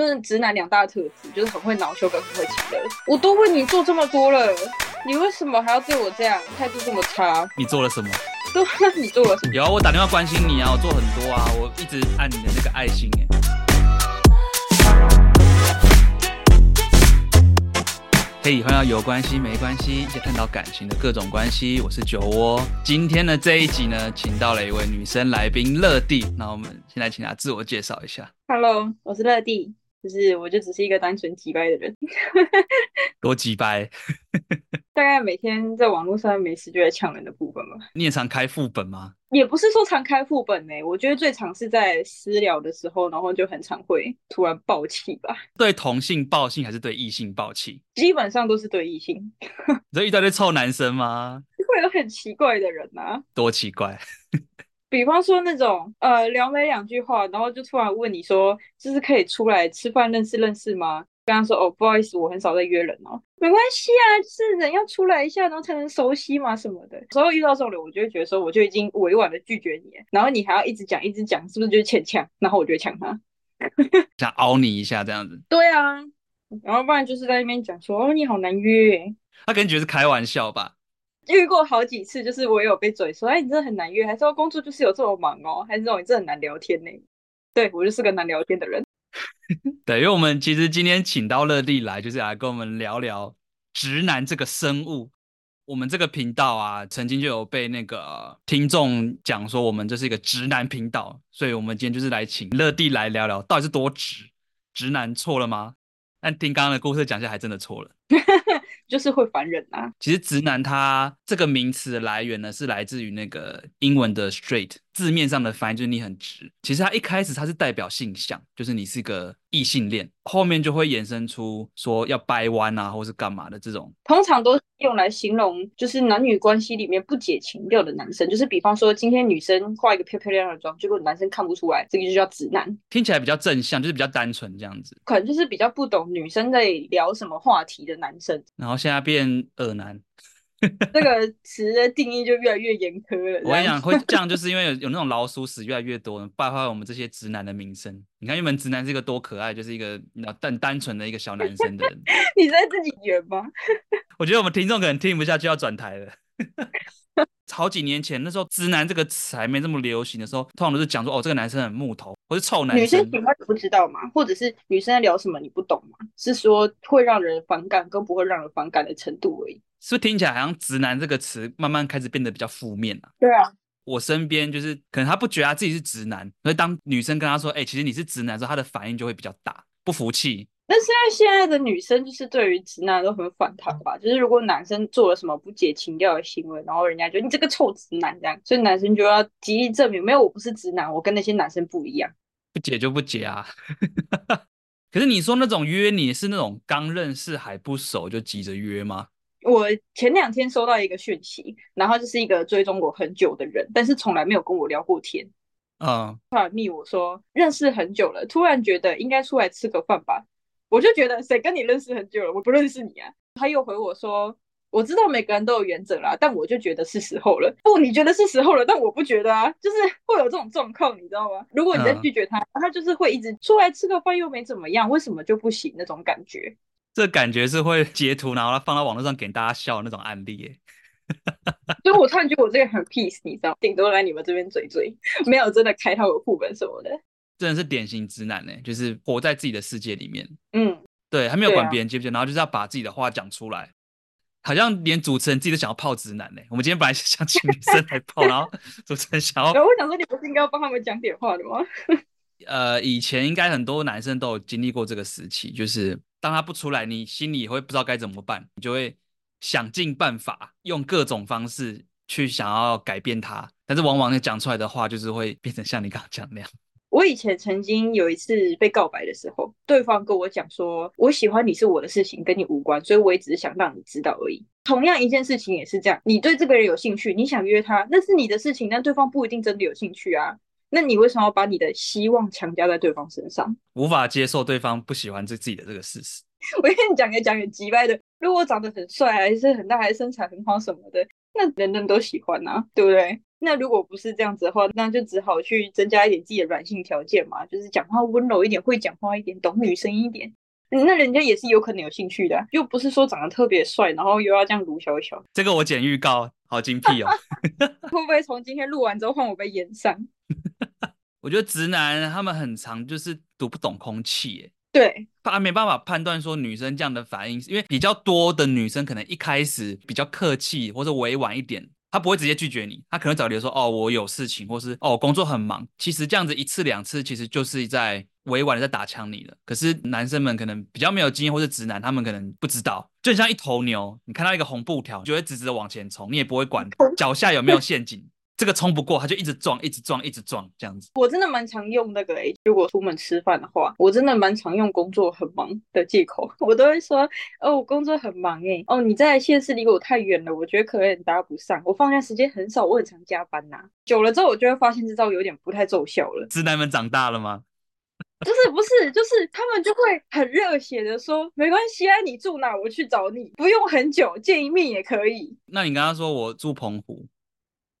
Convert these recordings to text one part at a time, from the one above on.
那直男两大特质就是很会恼羞跟很会情勒。我都为你做这么多了，你为什么还要对我这样，态度这么差？你做了什么？都那你做了什么？有啊，我打电话关心你啊，我做很多啊，我一直按你的那个爱心哎。可以欢迎到有关系没关系，一起探讨感情的各种关系。我是酒窝，今天的这一集呢，请到了一位女生来宾乐蒂。那我们现在请她自我介绍一下。Hello，我是乐蒂，就是我就只是一个单纯机掰的人。多机掰？大概每天在网络上没事就在抢人的部分吧。你也常开副本吗？也不是说常开副本呢、欸，我觉得最常是在私聊的时候，然后就很常会突然爆气吧。对同性爆气还是对异性爆气？基本上都是对异性。你遇到那臭男生吗？会有很奇怪的人啊。多奇怪？比方说那种呃聊没两句话，然后就突然问你说，就是可以出来吃饭认识认识吗？跟他说哦，不好意思，我很少在约人哦。没关系啊，就是人要出来一下，然后才能熟悉嘛什么的。所以遇到这种人，我就会觉得说，我就已经委婉的拒绝你，然后你还要一直讲一直讲，是不是就是欠呛？然后我就会呛他，想凹你一下这样子。对啊，然后不然就是在那边讲说哦，你好难约。他可能觉得是开玩笑吧。遇过好几次，就是我也有被嘴说，哎，你真的很难约，还是说工作就是有这么忙哦，还是这种你真的很难聊天呢？对，我就是个难聊天的人。对，因为我们其实今天请到乐蒂来，就是来跟我们聊聊直男这个生物。我们这个频道啊，曾经就有被那个听众讲说，我们这是一个直男频道，所以我们今天就是来请乐蒂来聊聊，到底是多直？直男错了吗？但听刚刚的故事讲下，还真的错了。就是会烦人啊。其实直男他这个名词的来源呢，是来自于那个英文的 straight，字面上的翻译就是你很直。其实它一开始它是代表性向，就是你是个异性恋，后面就会衍生出说要掰弯啊，或是干嘛的这种。通常都用来形容就是男女关系里面不解情调的男生，就是比方说今天女生化一个漂漂亮亮的妆，结果男生看不出来，这个就叫直男。听起来比较正向，就是比较单纯这样子。可能就是比较不懂女生在聊什么话题的男生。然后现在变恶男，这个词的定义就越来越严苛了。我跟你讲，会这样就是因为有有那种老鼠屎越来越多，败坏我们这些直男的名声。你看，原本直男是一个多可爱，就是一个单单纯的一个小男生的人。你在自己圆吗？我觉得我们听众可能听不下去，要转台了。好几年前，那时候“直男”这个词还没这么流行的时候，通常都是讲说：“哦，这个男生很木头，或是臭男生。”女生喜欢你不知道吗？或者是女生在聊什么你不懂吗？是说会让人反感跟不会让人反感的程度而已。是不是听起来好像“直男”这个词慢慢开始变得比较负面了？对啊，我身边就是可能他不觉得他自己是直男，所以当女生跟他说：“哎、欸，其实你是直男”的时候，他的反应就会比较大，不服气。那现在现在的女生就是对于直男都很反弹吧？就是如果男生做了什么不解情调的行为，然后人家觉得你这个臭直男这样，所以男生就要极力证明没有，我不是直男，我跟那些男生不一样。不解就不解啊！可是你说那种约你是那种刚认识还不熟就急着约吗？我前两天收到一个讯息，然后就是一个追踪我很久的人，但是从来没有跟我聊过天。嗯，突然密我说认识很久了，突然觉得应该出来吃个饭吧。我就觉得谁跟你认识很久了，我不认识你啊。他又回我说，我知道每个人都有原则啦，但我就觉得是时候了。不，你觉得是时候了，但我不觉得啊。就是 会有这种状况，你知道吗？如果你在拒绝他，嗯、他就是会一直出来吃个饭又没怎么样，为什么就不行那种感觉？这感觉是会截图，然后他放到网络上给大家笑的那种案例耶。所以我突然觉得我这个很 peace，你知道，顶多来你们这边嘴嘴，没有真的开他的副本什么的。真的是典型直男呢，就是活在自己的世界里面。嗯，对，还没有管别人接不接，啊、然后就是要把自己的话讲出来，好像连主持人自己都想要泡直男呢。我们今天本来是想请女生来泡，然后主持人想要，我想说你不是应该要帮他们讲点话的吗？呃，以前应该很多男生都有经历过这个时期，就是当他不出来，你心里也会不知道该怎么办，你就会想尽办法，用各种方式去想要改变他，但是往往你讲出来的话，就是会变成像你刚刚讲那样。我以前曾经有一次被告白的时候，对方跟我讲说：“我喜欢你是我的事情，跟你无关，所以我也只是想让你知道而已。”同样一件事情也是这样，你对这个人有兴趣，你想约他，那是你的事情，但对方不一定真的有兴趣啊。那你为什么要把你的希望强加在对方身上？无法接受对方不喜欢这自己的这个事实。我跟你讲个讲个极歪的，如果我长得很帅，还是很大，还是身材很好什么的。那人人都喜欢啊，对不对？那如果不是这样子的话，那就只好去增加一点自己的软性条件嘛，就是讲话温柔一点，会讲话一点，懂女生一点。那人家也是有可能有兴趣的，啊，又不是说长得特别帅，然后又要这样卢小小。这个我剪预告，好精辟哦。会不会从今天录完之后换我被演上？我觉得直男他们很常就是读不懂空气，耶。对，他没办法判断说女生这样的反应，因为比较多的女生可能一开始比较客气或者委婉一点，她不会直接拒绝你，她可能找理由说哦我有事情，或是哦工作很忙。其实这样子一次两次，其实就是在。委婉的在打枪你了，可是男生们可能比较没有经验，或是直男，他们可能不知道，就像一头牛，你看到一个红布条，就会直直的往前冲，你也不会管脚下有没有陷阱，这个冲不过，他就一直撞，一直撞，一直撞，这样子。我真的蛮常用那个诶，如果出门吃饭的话，我真的蛮常用工作很忙的借口，我都会说哦，我工作很忙诶，哦，你在县市离我太远了，我觉得可能搭不上，我放假时间很少，我很常加班呐、啊。久了之后，我就会发现这招有点不太奏效了。直男们长大了吗？就是不是，就是他们就会很热血的说，没关系啊，你住哪我去找你，不用很久，见一面也可以。那你刚刚说我住澎湖，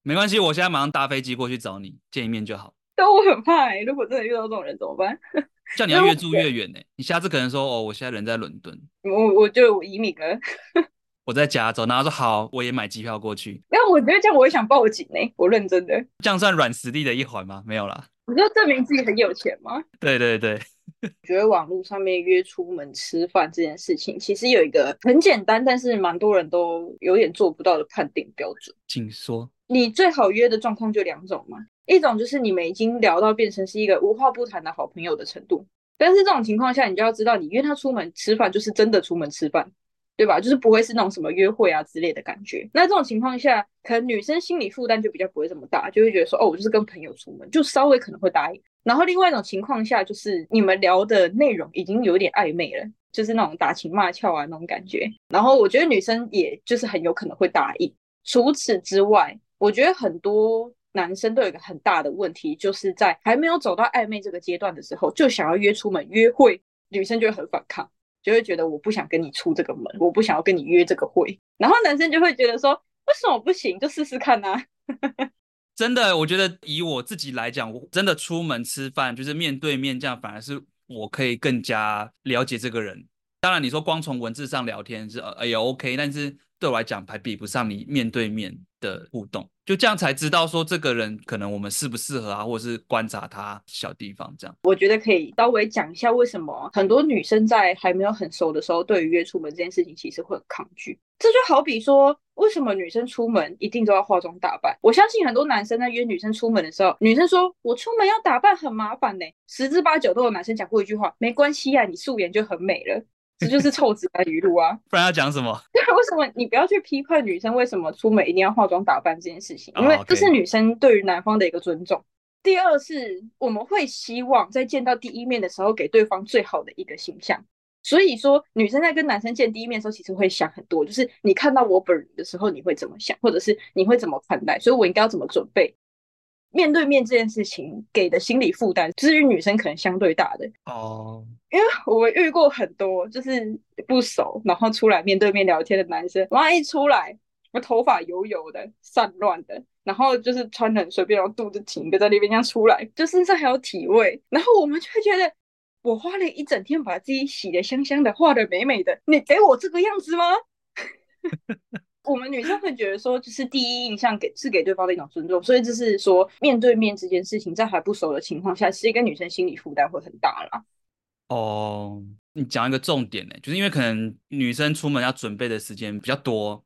没关系，我现在马上搭飞机过去找你，见一面就好。但我很怕欸，如果真的遇到这种人怎么办？叫你要越住越远呢？你下次可能说哦，我现在人在伦敦，我我就移民了。我在加州，然后说好，我也买机票过去。没有，我觉得这样我也想报警呢，我认真的。这样算软实力的一环吗？没有啦。你就证明自己很有钱吗？对对对，我 觉得网络上面约出门吃饭这件事情，其实有一个很简单，但是蛮多人都有点做不到的判定标准。请说。你最好约的状况就两种嘛，一种就是你们已经聊到变成是一个无话不谈的好朋友的程度，但是这种情况下，你就要知道，你约他出门吃饭就是真的出门吃饭。对吧？就是不会是那种什么约会啊之类的感觉。那这种情况下，可能女生心理负担就比较不会这么大，就会觉得说，哦，我就是跟朋友出门，就稍微可能会答应。然后另外一种情况下，就是你们聊的内容已经有点暧昧了，就是那种打情骂俏啊那种感觉。然后我觉得女生也就是很有可能会答应。除此之外，我觉得很多男生都有一个很大的问题，就是在还没有走到暧昧这个阶段的时候，就想要约出门约会，女生就会很反抗。就会觉得我不想跟你出这个门，我不想要跟你约这个会，然后男生就会觉得说，为什么不行？就试试看、啊。真的，我觉得以我自己来讲，我真的出门吃饭就是面对面这样，反而是我可以更加了解这个人。当然，你说光从文字上聊天是呃也 OK，但是对我来讲还比不上你面对面的互动。就这样才知道说这个人可能我们适不适合啊，或者是观察他小地方这样。我觉得可以稍微讲一下为什么很多女生在还没有很熟的时候，对于约出门这件事情其实会很抗拒。这就好比说，为什么女生出门一定都要化妆打扮？我相信很多男生在约女生出门的时候，女生说我出门要打扮很麻烦呢，十之八九都有男生讲过一句话：没关系呀，你素颜就很美了。这就是臭直男语录啊！不然要讲什么？对，为什么你不要去批判女生为什么出门一定要化妆打扮这件事情？因为这是女生对于男方的一个尊重。第二是我们会希望在见到第一面的时候给对方最好的一个形象。所以说，女生在跟男生见第一面的时候，其实会想很多，就是你看到我本人的时候，你会怎么想，或者是你会怎么看待？所以我应该要怎么准备？面对面这件事情给的心理负担，至于女生可能相对大的哦。Oh. 因为我遇过很多就是不熟，然后出来面对面聊天的男生，然后一出来，我头发油油的、散乱的，然后就是穿的很随便，然后肚子挺的在那边这样出来，就身上还有体味，然后我们就会觉得，我花了一整天把自己洗得香香的，画得美美的，你给我这个样子吗？我们女生会觉得说，就是第一印象给是给对方的一种尊重，所以就是说面对面这件事情，在还不熟的情况下，其实跟女生心理负担会很大啦。哦，你讲一个重点呢，就是因为可能女生出门要准备的时间比较多，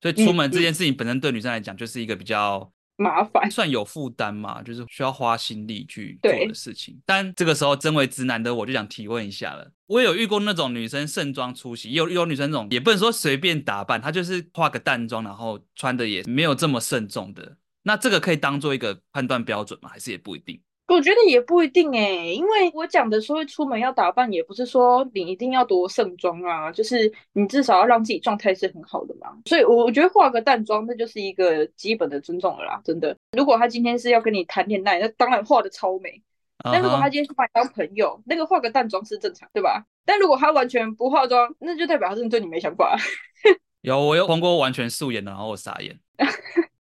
所以出门这件事情本身对女生来讲就是一个比较。麻烦算有负担嘛，就是需要花心力去做的事情。但这个时候，身为直男的我就想提问一下了。我有遇过那种女生盛装出席，有有女生那种也不能说随便打扮，她就是化个淡妆，然后穿的也没有这么慎重的。那这个可以当做一个判断标准吗？还是也不一定？我觉得也不一定哎、欸，因为我讲的说出门要打扮，也不是说你一定要多盛装啊，就是你至少要让自己状态是很好的嘛。所以，我我觉得化个淡妆，那就是一个基本的尊重了啦，真的。如果他今天是要跟你谈恋爱，那当然化的超美。那、uh huh. 如果他今天是把你当朋友，那个化个淡妆是正常，对吧？但如果他完全不化妆，那就代表他真的对你没想法。有，我有碰过完全素颜的，然后我傻眼。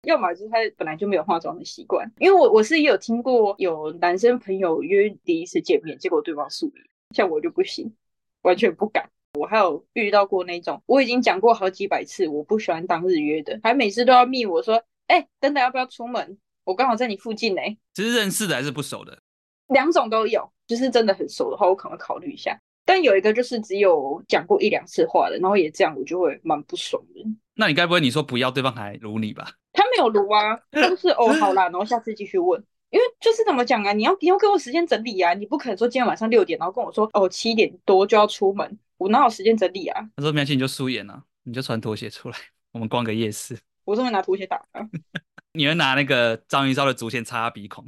要么就是他本来就没有化妆的习惯，因为我我是也有听过有男生朋友约第一次见面，结果对方素颜，像我就不行，完全不敢。我还有遇到过那种，我已经讲过好几百次，我不喜欢当日约的，还每次都要密我说，哎、欸，等等要不要出门？我刚好在你附近呢。这是认识的还是不熟的？两种都有，就是真的很熟的话，我可能考虑一下。但有一个就是只有讲过一两次话的，然后也这样，我就会蛮不爽的。那你该不会你说不要，对方还撸你吧？他没有炉啊，就是哦，好啦，然后下次继续问，因为就是怎么讲啊，你要你要给我时间整理啊，你不可能说今天晚上六点，然后跟我说哦七点多就要出门，我哪有时间整理啊？他说没关系，你就素颜啊，你就穿拖鞋出来，我们逛个夜市。我这么拿拖鞋打啊？你会拿那个章鱼烧的竹签插他鼻孔？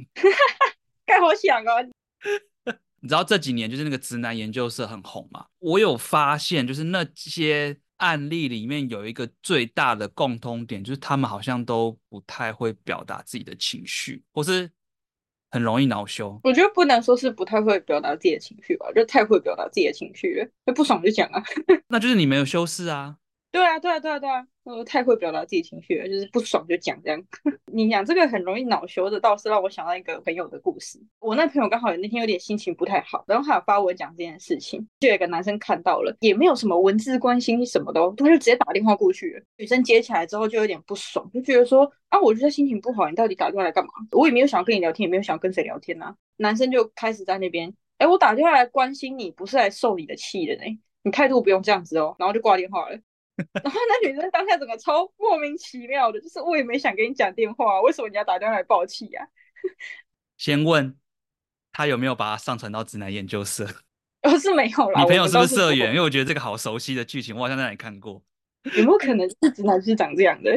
该好想啊！你知道这几年就是那个直男研究社很红嘛？我有发现，就是那些。案例里面有一个最大的共通点，就是他们好像都不太会表达自己的情绪，或是很容易恼羞。我觉得不能说是不太会表达自己的情绪吧，就太会表达自己的情绪了，就不爽就讲啊。那就是你没有修饰啊。对啊，对啊，对啊，对啊。我太会表达自己情绪了，就是不爽就讲这样。你讲这个很容易恼羞的，倒是让我想到一个朋友的故事。我那朋友刚好有那天有点心情不太好，然后他有发文讲这件事情，就有一个男生看到了，也没有什么文字关心什么的，他就直接打电话过去了。女生接起来之后就有点不爽，就觉得说啊，我觉得心情不好，你到底打电话来干嘛？我也没有想跟你聊天，也没有想跟谁聊天呐、啊。男生就开始在那边，哎，我打电话来关心你，不是来受你的气的呢，你态度不用这样子哦，然后就挂电话了。然后那女生当下整个超莫名其妙的，就是我也没想跟你讲电话，为什么你要打电话来爆气呀？先问他有没有把他上传到直男研究社？哦，是没有啦。你朋友是不是社员？因为我觉得这个好熟悉的剧情，我好像在哪里看过。有没有可能是直男是长这样的？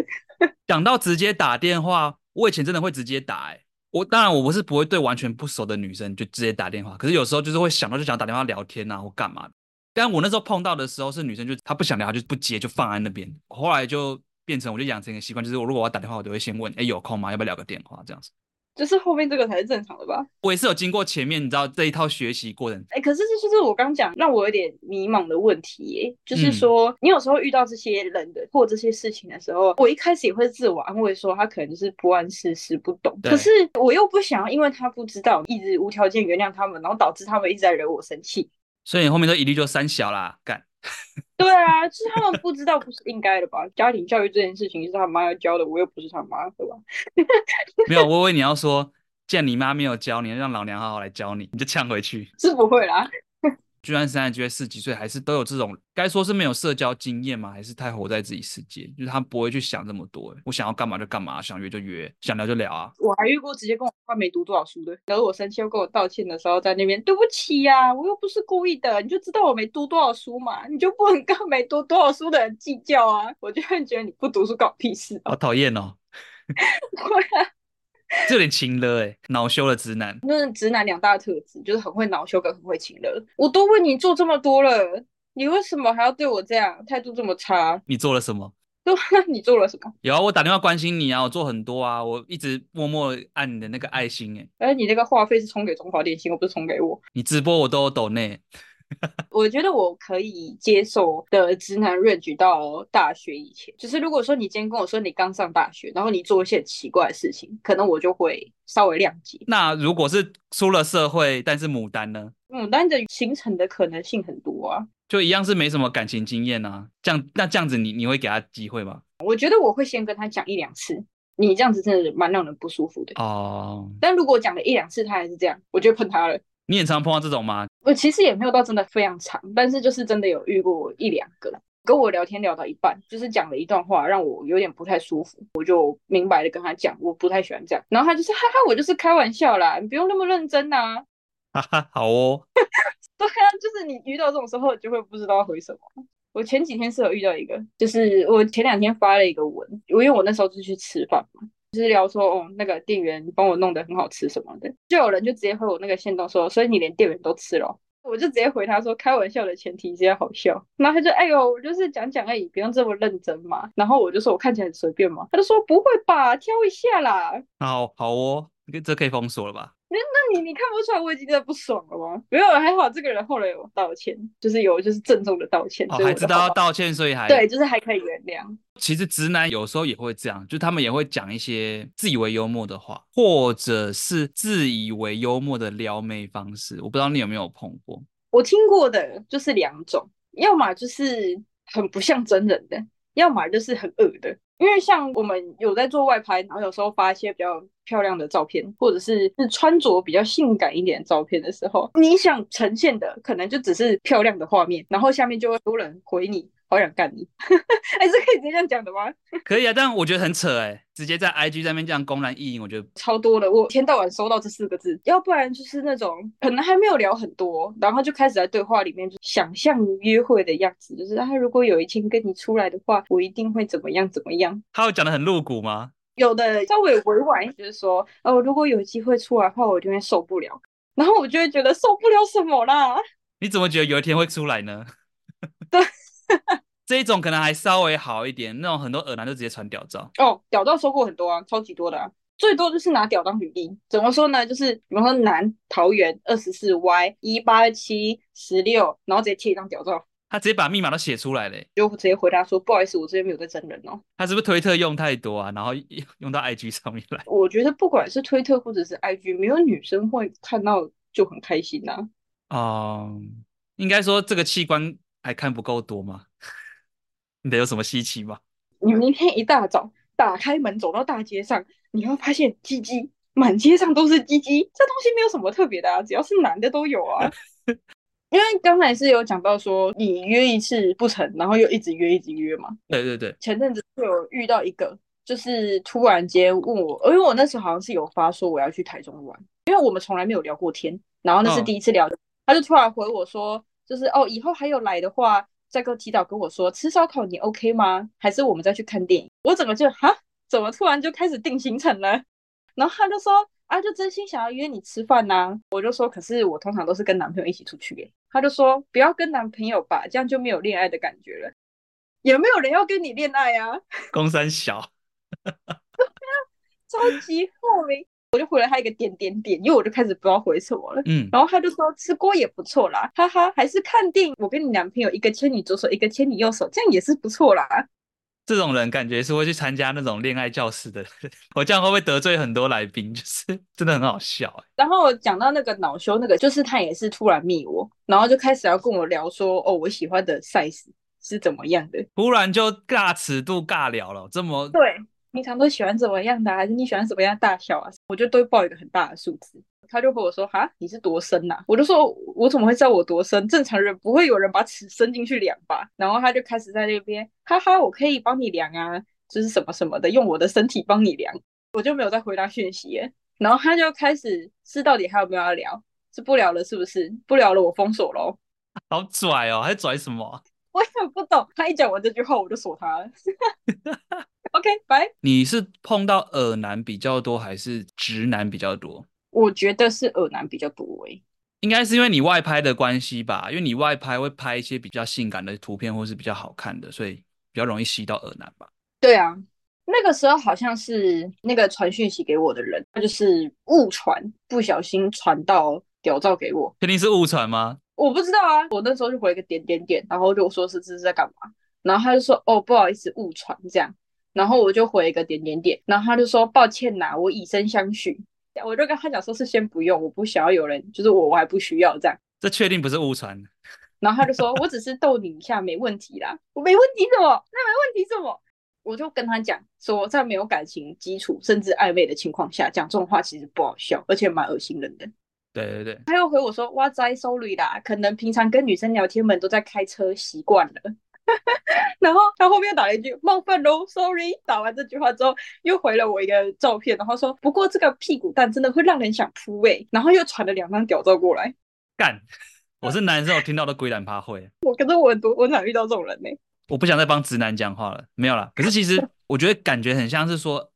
讲到直接打电话，我以前真的会直接打、欸。哎，我当然我不是不会对完全不熟的女生就直接打电话，可是有时候就是会想到就想打电话聊天啊，或干嘛的。但我那时候碰到的时候是女生，就她不想聊，她就不接，就放在那边。后来就变成，我就养成一个习惯，就是我如果我要打电话，我都会先问，哎，有空吗？要不要聊个电话？这样子。就是后面这个才是正常的吧？我也是有经过前面，你知道这一套学习过程。哎，可是这就是我刚讲让我有点迷茫的问题耶。就是说，你有时候遇到这些人的或这些事情的时候，我一开始也会自我安慰说，他可能就是不谙世事，不懂。可是我又不想要，因为他不知道，一直无条件原谅他们，然后导致他们一直在惹我生气。所以你后面都一律就三小啦，干。对啊，是他们不知道，不是应该的吧？家庭教育这件事情是他妈要教的，我又不是他妈，对吧？没有，我以为你要说，既然你妈没有教你，让老娘好好来教你，你就呛回去。是不会啦。就算三十几岁四十几岁，还是都有这种，该说是没有社交经验吗？还是太活在自己世界？就是他不会去想这么多。我想要干嘛就干嘛，想约就约，想聊就聊啊。我还遇过直接跟我说没读多少书的，然后我生气要跟我道歉的时候，在那边对不起呀、啊，我又不是故意的，你就知道我没读多少书嘛，你就不能跟没读多少书的人计较啊。我就会觉得你不读书搞屁事，好讨厌哦。这有点情勒哎，恼羞的直男。那直男两大特质，就是很会恼羞跟很会情勒。我都为你做这么多了，你为什么还要对我这样，态度这么差？你做了什么？对，你做了什么？有啊，我打电话关心你啊，我做很多啊，我一直默默按你的那个爱心哎。哎，你那个话费是充给中华电信，我不是充给我。你直播我都有抖内。我觉得我可以接受的直男 range 到大学以前，就是如果说你今天跟我说你刚上大学，然后你做一些奇怪的事情，可能我就会稍微谅解。那如果是出了社会，但是牡丹呢？牡丹的形成的可能性很多啊，就一样是没什么感情经验啊。这样那这样子你你会给他机会吗？我觉得我会先跟他讲一两次，你这样子真的蛮让人不舒服的哦。Oh. 但如果讲了一两次他还是这样，我就喷他了。你也常碰到这种吗？我其实也没有到真的非常长，但是就是真的有遇过一两个，跟我聊天聊到一半，就是讲了一段话让我有点不太舒服，我就明白的跟他讲，我不太喜欢这样。然后他就说：“哈哈，我就是开玩笑啦，你不用那么认真呐。”哈哈，好哦。对啊，就是你遇到这种时候，就会不知道回什么。我前几天是有遇到一个，就是我前两天发了一个文，因为我那时候是去吃饭嘛。就是聊说哦，那个店员帮我弄得很好吃什么的，就有人就直接回我那个线动说，所以你连店员都吃了，我就直接回他说，开玩笑的前提是要好笑。然后他就哎呦，我就是讲讲而已，不用这么认真嘛。然后我就说我看起来很随便嘛，他就说不会吧，挑一下啦。好好哦，这可以封锁了吧？那那你你看不出来我已经在不爽了吗？没有，还好这个人后来有道歉，就是有就是郑重的道歉，哦，还知道要道歉，所以还对，就是还可以原谅。其实直男有时候也会这样，就他们也会讲一些自以为幽默的话，或者是自以为幽默的撩妹方式。我不知道你有没有碰过？我听过的就是两种，要么就是很不像真人的，要么就是很恶的。因为像我们有在做外拍，然后有时候发一些比较漂亮的照片，或者是是穿着比较性感一点的照片的时候，你想呈现的可能就只是漂亮的画面，然后下面就会多人回你。好想干你，哎、欸，是可以直接这样讲的吗？可以啊，但我觉得很扯哎、欸，直接在 IG 上面这样公然意淫，我觉得超多的。我一天到晚收到这四个字，要不然就是那种可能还没有聊很多，然后就开始在对话里面就想象约会的样子，就是他如果有一天跟你出来的话，我一定会怎么样怎么样。他会讲的很露骨吗？有的稍微委婉，就是说哦，如果有机会出来的话，我就会受不了。然后我就会觉得受不了什么啦？你怎么觉得有一天会出来呢？对。这一种可能还稍微好一点，那种很多耳男就直接传屌照哦，屌照收过很多啊，超级多的啊，最多就是拿屌当履历。怎么说呢？就是比方说男桃园二十四 Y 一八七十六，然后直接贴一张屌照，他直接把密码都写出来了，就直接回答说不好意思，我这边没有在真人哦。他是不是推特用太多啊？然后用到 IG 上面来？我觉得不管是推特或者是 IG，没有女生会看到就很开心呐、啊。哦、嗯，应该说这个器官还看不够多吗？你得有什么稀奇吗？你明天一大早打开门走到大街上，你会发现鸡鸡满街上都是鸡鸡，这东西没有什么特别的啊，只要是男的都有啊。因为刚才是有讲到说你约一次不成，然后又一直约一直约嘛。对对对，前阵子就有遇到一个，就是突然间问我，因为我那时候好像是有发说我要去台中玩，因为我们从来没有聊过天，然后那是第一次聊，哦、他就突然回我说，就是哦，以后还有来的话。再跟提早跟我说吃烧烤你 OK 吗？还是我们再去看电影？我整个就哈，怎么突然就开始定行程了？然后他就说啊，就真心想要约你吃饭呐、啊。我就说，可是我通常都是跟男朋友一起出去耶。他就说不要跟男朋友吧，这样就没有恋爱的感觉了。有没有人要跟你恋爱啊？公三小，超级莫名。我就回了他一个点点点，因为我就开始不知道回什么了。嗯，然后他就说吃锅也不错啦，哈哈，还是看电影。我跟你男朋友一个牵你左手，一个牵你右手，这样也是不错啦。这种人感觉是会去参加那种恋爱教室的。我这样会不会得罪很多来宾？就是真的很好笑欸。然后讲到那个恼羞，那个就是他也是突然密我，然后就开始要跟我聊说，哦，我喜欢的 size 是怎么样的。突然就尬尺度尬聊了，这么对。平常都喜欢怎么样的，还是你喜欢什么样的大小啊？我就都会报一个很大的数字。他就和我说：“哈，你是多深呐、啊？”我就说：“我怎么会知道我多深？正常人不会有人把尺伸进去量吧？”然后他就开始在那边：“哈哈，我可以帮你量啊，就是什么什么的，用我的身体帮你量。”我就没有再回答讯息耶。然后他就开始是到底还有没有要聊？是不聊了是不是？不聊了，我封锁喽。好拽哦，还拽什么？我也不懂。他一讲完这句话，我就锁他了。OK，拜。你是碰到耳男比较多，还是直男比较多？我觉得是耳男比较多诶。应该是因为你外拍的关系吧？因为你外拍会拍一些比较性感的图片，或是比较好看的，所以比较容易吸到耳男吧？对啊，那个时候好像是那个传讯息给我的人，他就是误传，不小心传到屌照给我。肯定是误传吗？我不知道啊，我那时候就回一个点点点，然后就说是这是在干嘛？然后他就说哦，不好意思，误传这样。然后我就回一个点点点，然后他就说抱歉呐、啊，我以身相许。我就跟他讲说是先不用，我不想要有人，就是我我还不需要这样。这确定不是误传？然后他就说我只是逗你一下，没问题啦。我没问题什么？那没问题什么？我就跟他讲说在没有感情基础甚至暧昧的情况下讲这种话其实不好笑，而且蛮恶心人的。对对对。他又回我说哇塞，sorry 啦，可能平常跟女生聊天们都在开车习惯了。然后他后面又打了一句冒犯喽，sorry。打完这句话之后，又回了我一个照片，然后说不过这个屁股蛋真的会让人想扑哎。然后又传了两张屌照过来，干！我是男生，我听到的鬼胆怕会。我可是我很多，我哪遇到这种人呢？我不想再帮直男讲话了，没有啦。可是其实我觉得感觉很像是说，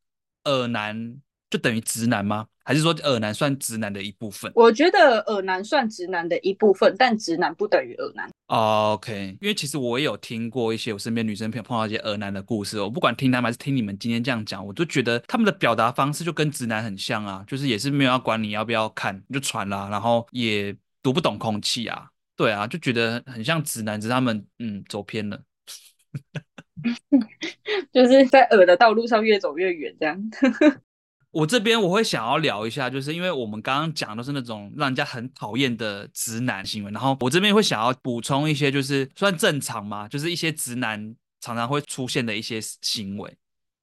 耳男就等于直男吗？还是说耳男算直男的一部分？我觉得耳男算直男的一部分，但直男不等于耳男。Oh, OK，因为其实我也有听过一些我身边女生朋友碰到一些耳男的故事，我不管听他们还是听你们今天这样讲，我就觉得他们的表达方式就跟直男很像啊，就是也是没有要管你要不要看，你就传啦，然后也读不懂空气啊，对啊，就觉得很像直男，只是他们嗯走偏了，就是在耳的道路上越走越远这样。我这边我会想要聊一下，就是因为我们刚刚讲的都是那种让人家很讨厌的直男行为，然后我这边会想要补充一些，就是算正常嘛，就是一些直男常常会出现的一些行为，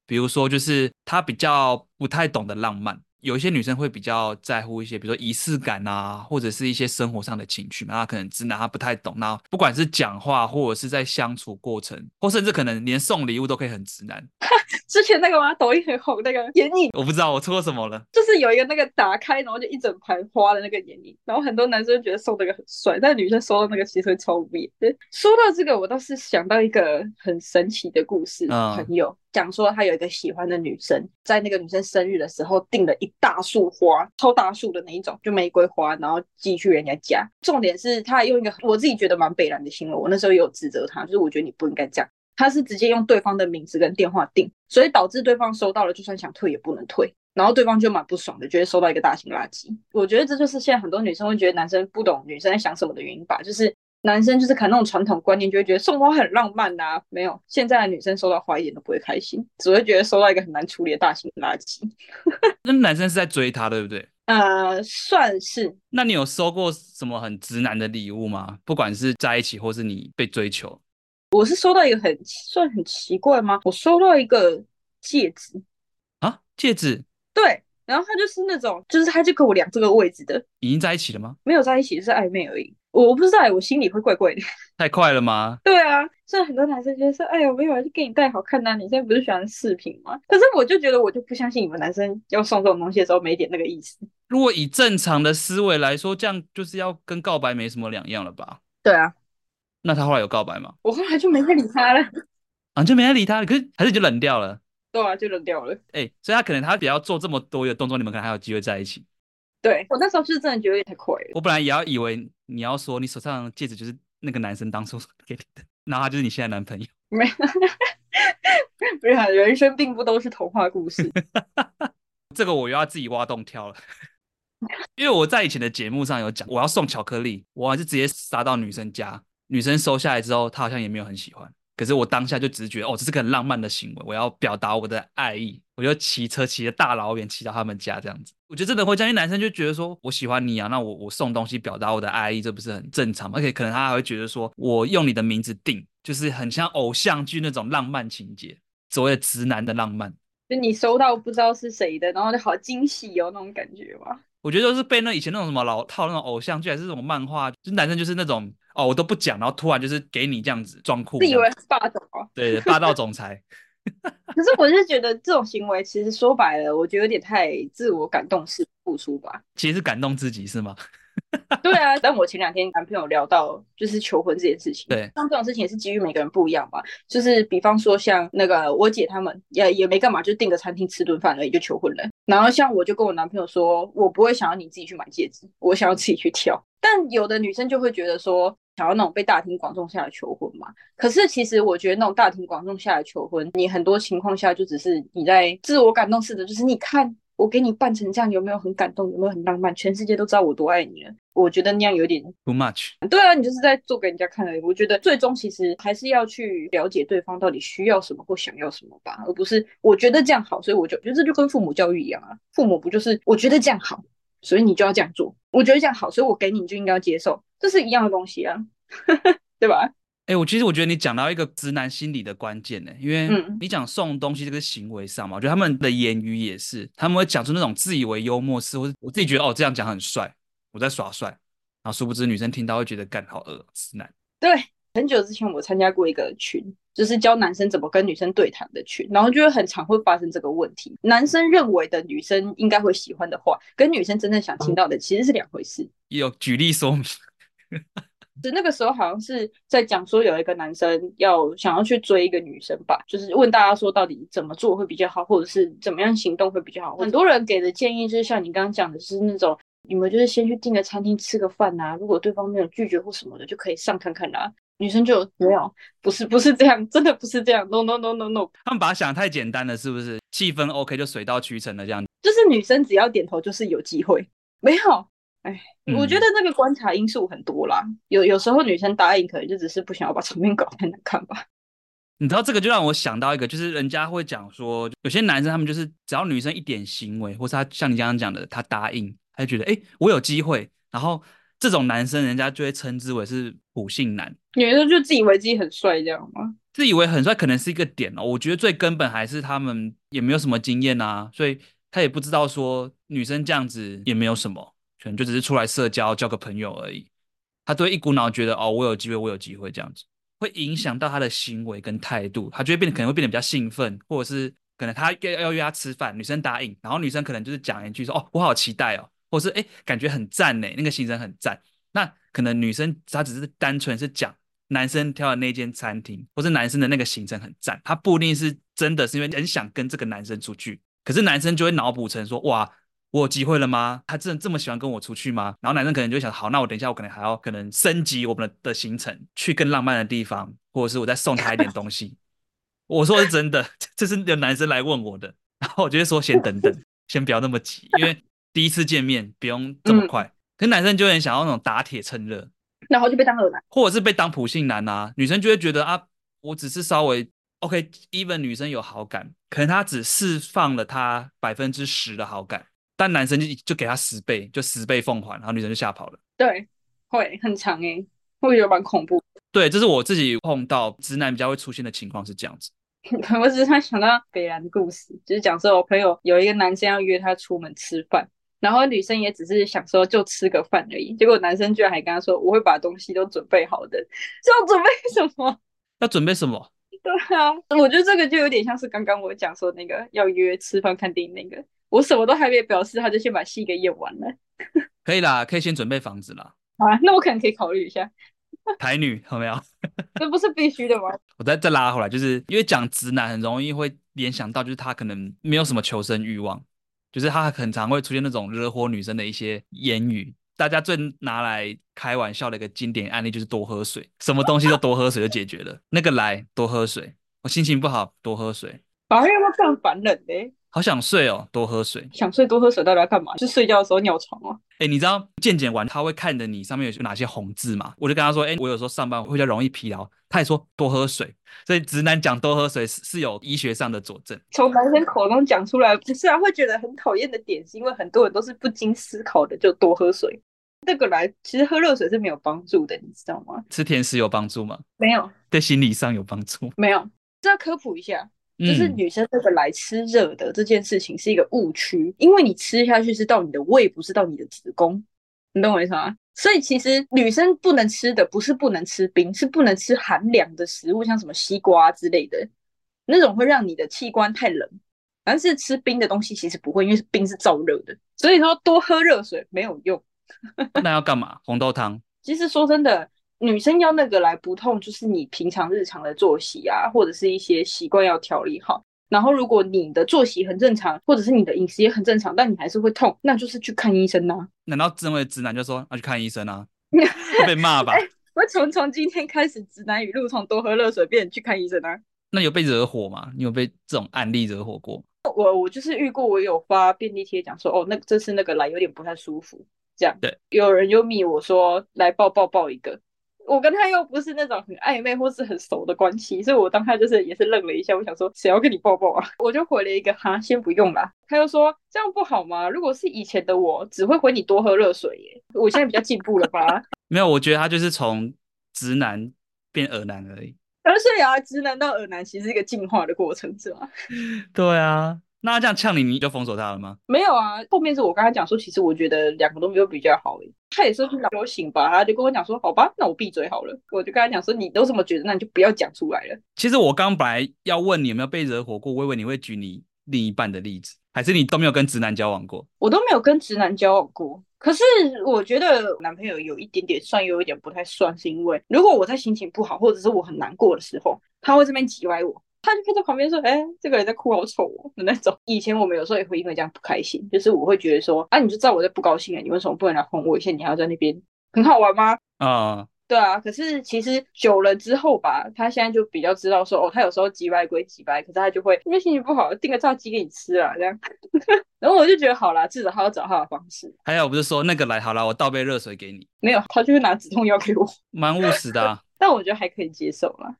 比如说就是他比较不太懂得浪漫。有一些女生会比较在乎一些，比如说仪式感啊，或者是一些生活上的情趣嘛。那可能直男他不太懂，那不管是讲话或者是在相处过程，或甚至可能连送礼物都可以很直男。之前那个吗？抖音很红那个 眼影，我不知道我错过什么了。就是有一个那个打开，然后就一整盘花的那个眼影，然后很多男生觉得送那个很帅，但女生收到那个其实会超无语。说到这个，我倒是想到一个很神奇的故事，嗯、朋友。讲说他有一个喜欢的女生，在那个女生生日的时候订了一大束花，超大束的那一种，就玫瑰花，然后寄去人家家。重点是他用一个我自己觉得蛮北然的行为，我那时候也有指责他，就是我觉得你不应该这样。他是直接用对方的名字跟电话订，所以导致对方收到了，就算想退也不能退，然后对方就蛮不爽的，觉得收到一个大型垃圾。我觉得这就是现在很多女生会觉得男生不懂女生在想什么的原因吧，就是。男生就是可能那种传统观念，就会觉得送花很浪漫呐、啊。没有，现在的女生收到花一点都不会开心，只会觉得收到一个很难处理的大型垃圾。那男生是在追她，对不对？呃，算是。那你有收过什么很直男的礼物吗？不管是在一起，或是你被追求。我是收到一个很算很奇怪吗？我收到一个戒指啊，戒指。对，然后他就是那种，就是他就跟我量这个位置的。已经在一起了吗？没有在一起，是暧昧而已。我不知道，我心里会怪怪的。太快了吗？对啊，所以很多男生觉得说：“哎呦，没有，就给你戴好看呐、啊。”你现在不是喜欢饰品吗？可是我就觉得，我就不相信你们男生要送这种东西的时候没点那个意思。如果以正常的思维来说，这样就是要跟告白没什么两样了吧？对啊。那他后来有告白吗？我后来就没再理他了。啊，就没再理他了？可是还是就冷掉了。对啊，就冷掉了。哎、欸，所以他可能他比较做这么多的动作，你们可能还有机会在一起。对，我那时候是真的觉得有点太快了。我本来也要以为你要说你手上的戒指就是那个男生当初 给你的，然后他就是你现在男朋友。没有，没有，人生并不都是童话故事。这个我又要自己挖洞跳了，因为我在以前的节目上有讲，我要送巧克力，我还是直接撒到女生家，女生收下来之后，她好像也没有很喜欢。可是我当下就直觉，哦，这是个很浪漫的行为，我要表达我的爱意，我就骑车骑了大老远骑到他们家这样子。我觉得真的会这样，男生就觉得说我喜欢你啊，那我我送东西表达我的爱意，这不是很正常吗？而且可能他还会觉得说我用你的名字订，就是很像偶像剧那种浪漫情节，所谓直男的浪漫。就你收到不知道是谁的，然后就好惊喜哦，那种感觉吧。我觉得都是被那以前那种什么老套那种偶像剧，还是这种漫画，就男生就是那种。哦，我都不讲，然后突然就是给你这样子装酷，自以为是霸总哦。对，霸道总裁。可是我是觉得这种行为，其实说白了，我觉得有点太自我感动式付出吧。其实是感动自己是吗？对啊，但我前两天男朋友聊到就是求婚这件事情，对，像这种事情也是基于每个人不一样吧。就是比方说像那个我姐他们也也没干嘛，就订个餐厅吃顿饭而已就求婚了。然后像我就跟我男朋友说，我不会想要你自己去买戒指，我想要自己去挑。但有的女生就会觉得说。想要那种被大庭广众下的求婚嘛？可是其实我觉得那种大庭广众下的求婚，你很多情况下就只是你在自我感动式的，就是你看我给你扮成这样，有没有很感动？有没有很浪漫？全世界都知道我多爱你了。我觉得那样有点 too much。对啊，你就是在做给人家看而已。我觉得最终其实还是要去了解对方到底需要什么或想要什么吧，而不是我觉得这样好，所以我就觉得这就跟父母教育一样啊。父母不就是我觉得这样好，所以你就要这样做？我觉得这样好，所以我给你，你就应该要接受，这是一样的东西啊。对吧？哎、欸，我其实我觉得你讲到一个直男心理的关键呢，因为你讲送东西这个行为上嘛，我觉得他们的言语也是，他们会讲出那种自以为幽默式，或者我自己觉得哦这样讲很帅，我在耍帅，然后殊不知女生听到会觉得干好恶直男。对，很久之前我参加过一个群，就是教男生怎么跟女生对谈的群，然后就会很常会发生这个问题，男生认为的女生应该会喜欢的话，跟女生真正想听到的其实是两回事。有举例说明。是那个时候好像是在讲说有一个男生要想要去追一个女生吧，就是问大家说到底怎么做会比较好，或者是怎么样行动会比较好。很多人给的建议就是像你刚刚讲的是那种，你们就是先去订个餐厅吃个饭呐、啊，如果对方没有拒绝或什么的，就可以上看看啦、啊。女生就没有，不是不是这样，真的不是这样，no no no no no。他们把它想太简单了，是不是？气氛 OK 就水到渠成了这样。就是女生只要点头就是有机会，没有。哎，我觉得那个观察因素很多啦。嗯、有有时候女生答应，可能就只是不想要把场面搞太难看吧。你知道这个就让我想到一个，就是人家会讲说，有些男生他们就是只要女生一点行为，或是他像你刚刚讲的，他答应，他就觉得哎，我有机会。然后这种男生，人家就会称之为是普信男。女生就自以为自己很帅这样吗？自以为很帅可能是一个点哦。我觉得最根本还是他们也没有什么经验啊，所以他也不知道说女生这样子也没有什么。可能就只是出来社交，交个朋友而已。他都会一股脑觉得哦，我有机会，我有机会这样子，会影响到他的行为跟态度。他就会变得可能会变得比较兴奋，或者是可能他要要约他吃饭，女生答应，然后女生可能就是讲一句说哦，我好期待哦，或者是哎，感觉很赞呢，那个行程很赞。那可能女生她只是单纯是讲男生挑的那间餐厅，或是男生的那个行程很赞，她不一定是真的是因为很想跟这个男生出去，可是男生就会脑补成说哇。我有机会了吗？他真的这么喜欢跟我出去吗？然后男生可能就想，好，那我等一下我可能还要可能升级我们的的行程，去更浪漫的地方，或者是我再送他一点东西。我说的是真的，这是有男生来问我的，然后我就会说先等等，先不要那么急，因为第一次见面不用这么快。嗯、可是男生就很想要那种打铁趁热，然后就被当恶男，或者是被当普信男啊。女生就会觉得啊，我只是稍微 OK，even、okay, 女生有好感，可能他只释放了他百分之十的好感。但男生就就给他十倍，就十倍奉还，然后女生就吓跑了。对，会很长诶，会觉得蛮恐怖。对，这是我自己碰到直男比较会出现的情况是这样子。我只是他想到北兰的故事，就是讲说我朋友有一个男生要约他出门吃饭，然后女生也只是想说就吃个饭而已，结果男生居然还跟他说我会把东西都准备好的，这要准备什么？要准备什么？对啊，我觉得这个就有点像是刚刚我讲说那个要约吃饭看电影那个。我什么都还没表示，他就先把戏给演完了。可以啦，可以先准备房子啦。啊，那我可能可以考虑一下。台女有没有？这不是必须的吗？我再再拉回来，就是因为讲直男很容易会联想到，就是他可能没有什么求生欲望，就是他很常会出现那种惹火女生的一些言语。大家最拿来开玩笑的一个经典案例就是多喝水，什么东西都多喝水就解决了。那个来多喝水，我心情不好多喝水。啊，要不要这样烦人呢？好想睡哦，多喝水。想睡多喝水，到底要干嘛？是睡觉的时候尿床哦。哎，你知道健检完他会看着你上面有哪些红字吗？我就跟他说，哎，我有时候上班会比较容易疲劳。他也说多喝水，所以直男讲多喝水是是有医学上的佐证。从男生口中讲出来，虽然会觉得很讨厌的点，是因为很多人都是不经思考的就多喝水。这个来其实喝热水是没有帮助的，你知道吗？吃甜食有帮助吗？没有。对心理上有帮助？没有。这要科普一下。就是女生这个来吃热的这件事情是一个误区，因为你吃下去是到你的胃，不是到你的子宫，你懂我意思吗？所以其实女生不能吃的不是不能吃冰，是不能吃寒凉的食物，像什么西瓜之类的，那种会让你的器官太冷。但是吃冰的东西其实不会，因为冰是燥热的，所以说多喝热水没有用。那要干嘛？红豆汤？其实说真的。女生要那个来不痛，就是你平常日常的作息啊，或者是一些习惯要调理好。然后，如果你的作息很正常，或者是你的饮食也很正常，但你还是会痛，那就是去看医生呐、啊。难道身为直男就说要去看医生啊？会被骂吧？欸、我从从今天开始，直男语录从多喝热水变成去看医生啊。那有被惹火吗？你有被这种案例惹火过？我我就是遇过，我有发便利贴讲说，哦，那这次那个来有点不太舒服，这样。对，有人就密我说来抱抱抱一个。我跟他又不是那种很暧昧或是很熟的关系，所以我当他就是也是愣了一下。我想说，谁要跟你抱抱啊？我就回了一个哈，先不用啦。他又说这样不好吗？如果是以前的我，只会回你多喝热水耶。我现在比较进步了吧？没有，我觉得他就是从直男变耳男而已。而且啊，直男到耳男其实是一个进化的过程，是吗？对啊。那他这样呛你，你就封锁他了吗？没有啊，后面是我跟他讲说，其实我觉得两个都没有比较好诶。他也是很有醒吧，他就跟我讲说，好吧，那我闭嘴好了。我就跟他讲说，你都这么觉得，那你就不要讲出来了。其实我刚本来要问你有没有被惹火过，我以为你会举你另一半的例子，还是你都没有跟直男交往过？我都没有跟直男交往过。可是我觉得男朋友有一点点算，有一点不太算，是因为如果我在心情不好，或者是我很难过的时候，他会这边挤歪我，他就会在旁边说：“哎、欸，这个人在哭，好丑哦。”的那种。以前我们有时候也会因为这样不开心，就是我会觉得说：“啊，你就知道我在不高兴啊，你为什么不能来哄我一下？你还要在那边很好玩吗？”啊、uh。对啊，可是其实久了之后吧，他现在就比较知道说，哦，他有时候急掰归急掰，可是他就会因为心情不好订个炸鸡给你吃啊，这样。然后我就觉得好啦，至少他要找他的方式。还有不是说那个来好啦，我倒杯热水给你。没有，他就会拿止痛药给我。蛮务实的啊，但我觉得还可以接受啦。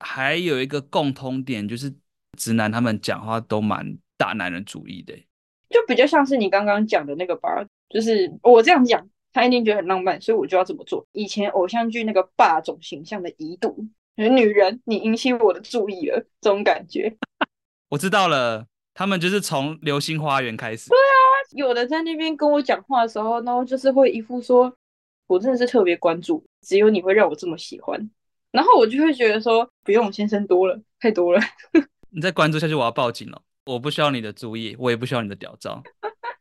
还有一个共通点就是，直男他们讲话都蛮大男人主义的，就比较像是你刚刚讲的那个吧，就是我这样讲。他一定觉得很浪漫，所以我就要这么做。以前偶像剧那个霸总形象的遗毒，女人，你引起我的注意了，这种感觉。我知道了，他们就是从《流星花园》开始。对啊，有的在那边跟我讲话的时候，然后就是会一副说，我真的是特别关注，只有你会让我这么喜欢。然后我就会觉得说，不用，先生多了，太多了。你再关注下去，我要报警了。我不需要你的注意，我也不需要你的屌照。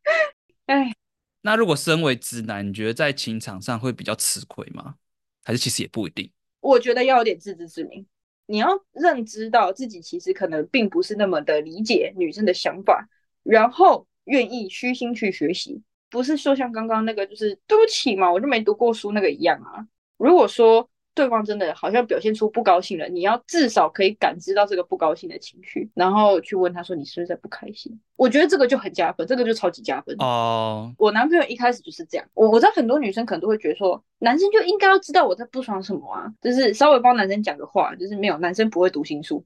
哎。那如果身为直男，你觉得在情场上会比较吃亏吗？还是其实也不一定？我觉得要有点自知之明，你要认知到自己其实可能并不是那么的理解女生的想法，然后愿意虚心去学习，不是说像刚刚那个就是对不起嘛，我就没读过书那个一样啊。如果说。对方真的好像表现出不高兴了，你要至少可以感知到这个不高兴的情绪，然后去问他说：“你是不是在不开心？”我觉得这个就很加分，这个就超级加分哦。Uh... 我男朋友一开始就是这样，我我知道很多女生可能都会觉得说，男生就应该要知道我在不爽什么啊，就是稍微帮男生讲个话，就是没有男生不会读心术。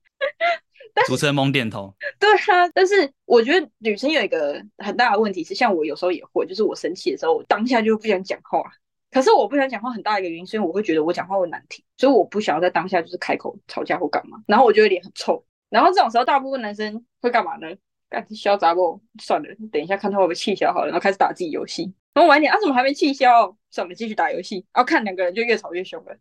主持人猛点头。对啊，但是我觉得女生有一个很大的问题是，像我有时候也会，就是我生气的时候，我当下就不想讲话。可是我不想讲话，很大一个原因，是因为我会觉得我讲话会难听，所以我不想要在当下就是开口吵架或干嘛，然后我就会脸很臭。然后这种时候，大部分男生会干嘛呢？干消杂不？算了，等一下看他会不会气消好了，然后开始打自己游戏。然后晚一点啊，怎么还没气消？算了，继续打游戏。然后看两个人就越吵越凶了。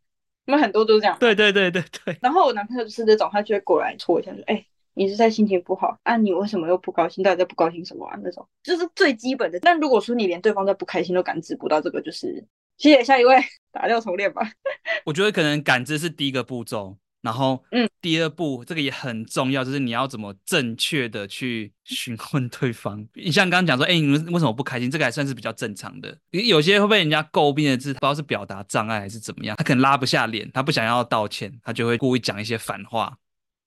他们很多都是这样。对对对对对。然后我男朋友就是这种，他就会过来戳一下，说：“哎、欸，你是在心情不好啊？你为什么又不高兴？到底在不高兴什么啊？”那种就是最基本的。但如果说你连对方在不开心都感知不到，这个就是。谢谢，下一位 打掉重练吧。我觉得可能感知是第一个步骤，然后嗯，第二步这个也很重要，就是你要怎么正确的去询问对方。你像刚刚讲说，哎、欸，你们为什么不开心？这个还算是比较正常的。有些会被人家诟病的是，不知道是表达障碍还是怎么样，他可能拉不下脸，他不想要道歉，他就会故意讲一些反话。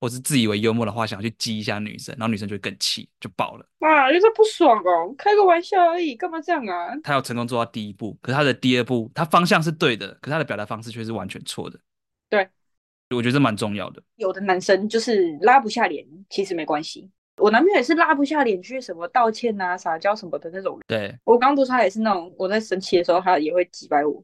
或是自以为幽默的话，想要去激一下女生，然后女生就会更气，就爆了。哇，就是不爽哦，开个玩笑而已，干嘛这样啊？他要成功做到第一步，可是他的第二步，他方向是对的，可是他的表达方式却是完全错的。对，我觉得这蛮重要的。有的男生就是拉不下脸，其实没关系。我男朋友也是拉不下脸去什么道歉啊、撒娇什么的那种人。对，我刚刚不是他也是那种，我在生气的时候，他也会击败我。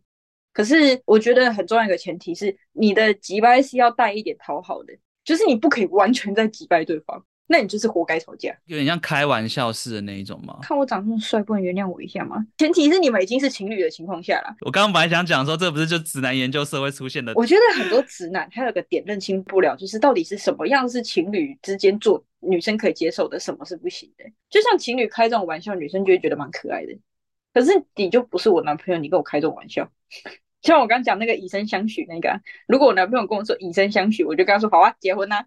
可是我觉得很重要一个前提是，你的击败是要带一点讨好的。就是你不可以完全在击败对方，那你就是活该吵架。有点像开玩笑似的那一种吗？看我长这么帅，不能原谅我一下吗？前提是你们已经是情侣的情况下了。我刚刚本来想讲说，这不是就直男研究社会出现的？我觉得很多直男还有个点认清不了，就是到底是什么样是情侣之间做女生可以接受的，什么是不行的。就像情侣开这种玩笑，女生就会觉得蛮可爱的。可是你就不是我男朋友，你跟我开这种玩笑。像我刚讲那个以身相许那个，如果我男朋友跟我说以身相许，我就跟他说好啊，结婚啊。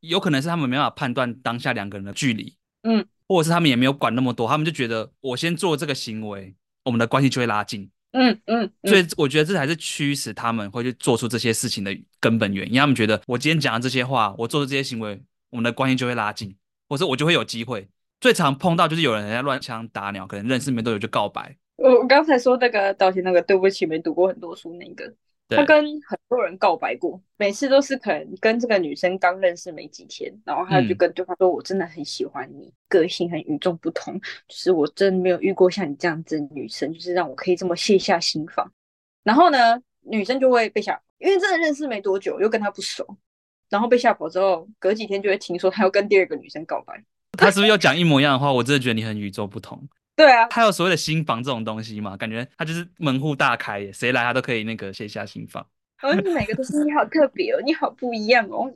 有可能是他们没办法判断当下两个人的距离，嗯，或者是他们也没有管那么多，他们就觉得我先做这个行为，我们的关系就会拉近，嗯嗯，嗯。所以我觉得这才是驱使他们会去做出这些事情的根本原因。他们觉得我今天讲的这些话，我做的这些行为，我们的关系就会拉近，或者我就会有机会。最常碰到就是有人在乱枪打鸟，可能认识没多久就告白。我刚才说那个道歉那个，对不起，没读过很多书那个，他跟很多人告白过，每次都是可能跟这个女生刚认识没几天，然后他就跟对方说：“我真的很喜欢你，个性很与众不同，就是我真的没有遇过像你这样子的女生，就是让我可以这么卸下心防。”然后呢，女生就会被吓，因为真的认识没多久，又跟他不熟，然后被吓跑之后，隔几天就会听说他要跟第二个女生告白。他是不是要讲一模一样的话？我真的觉得你很与众不同。对啊，他有所谓的新房这种东西嘛？感觉他就是门户大开耶，谁来他都可以那个卸下心防。哦，你每个都是你好特别哦，你好不一样哦。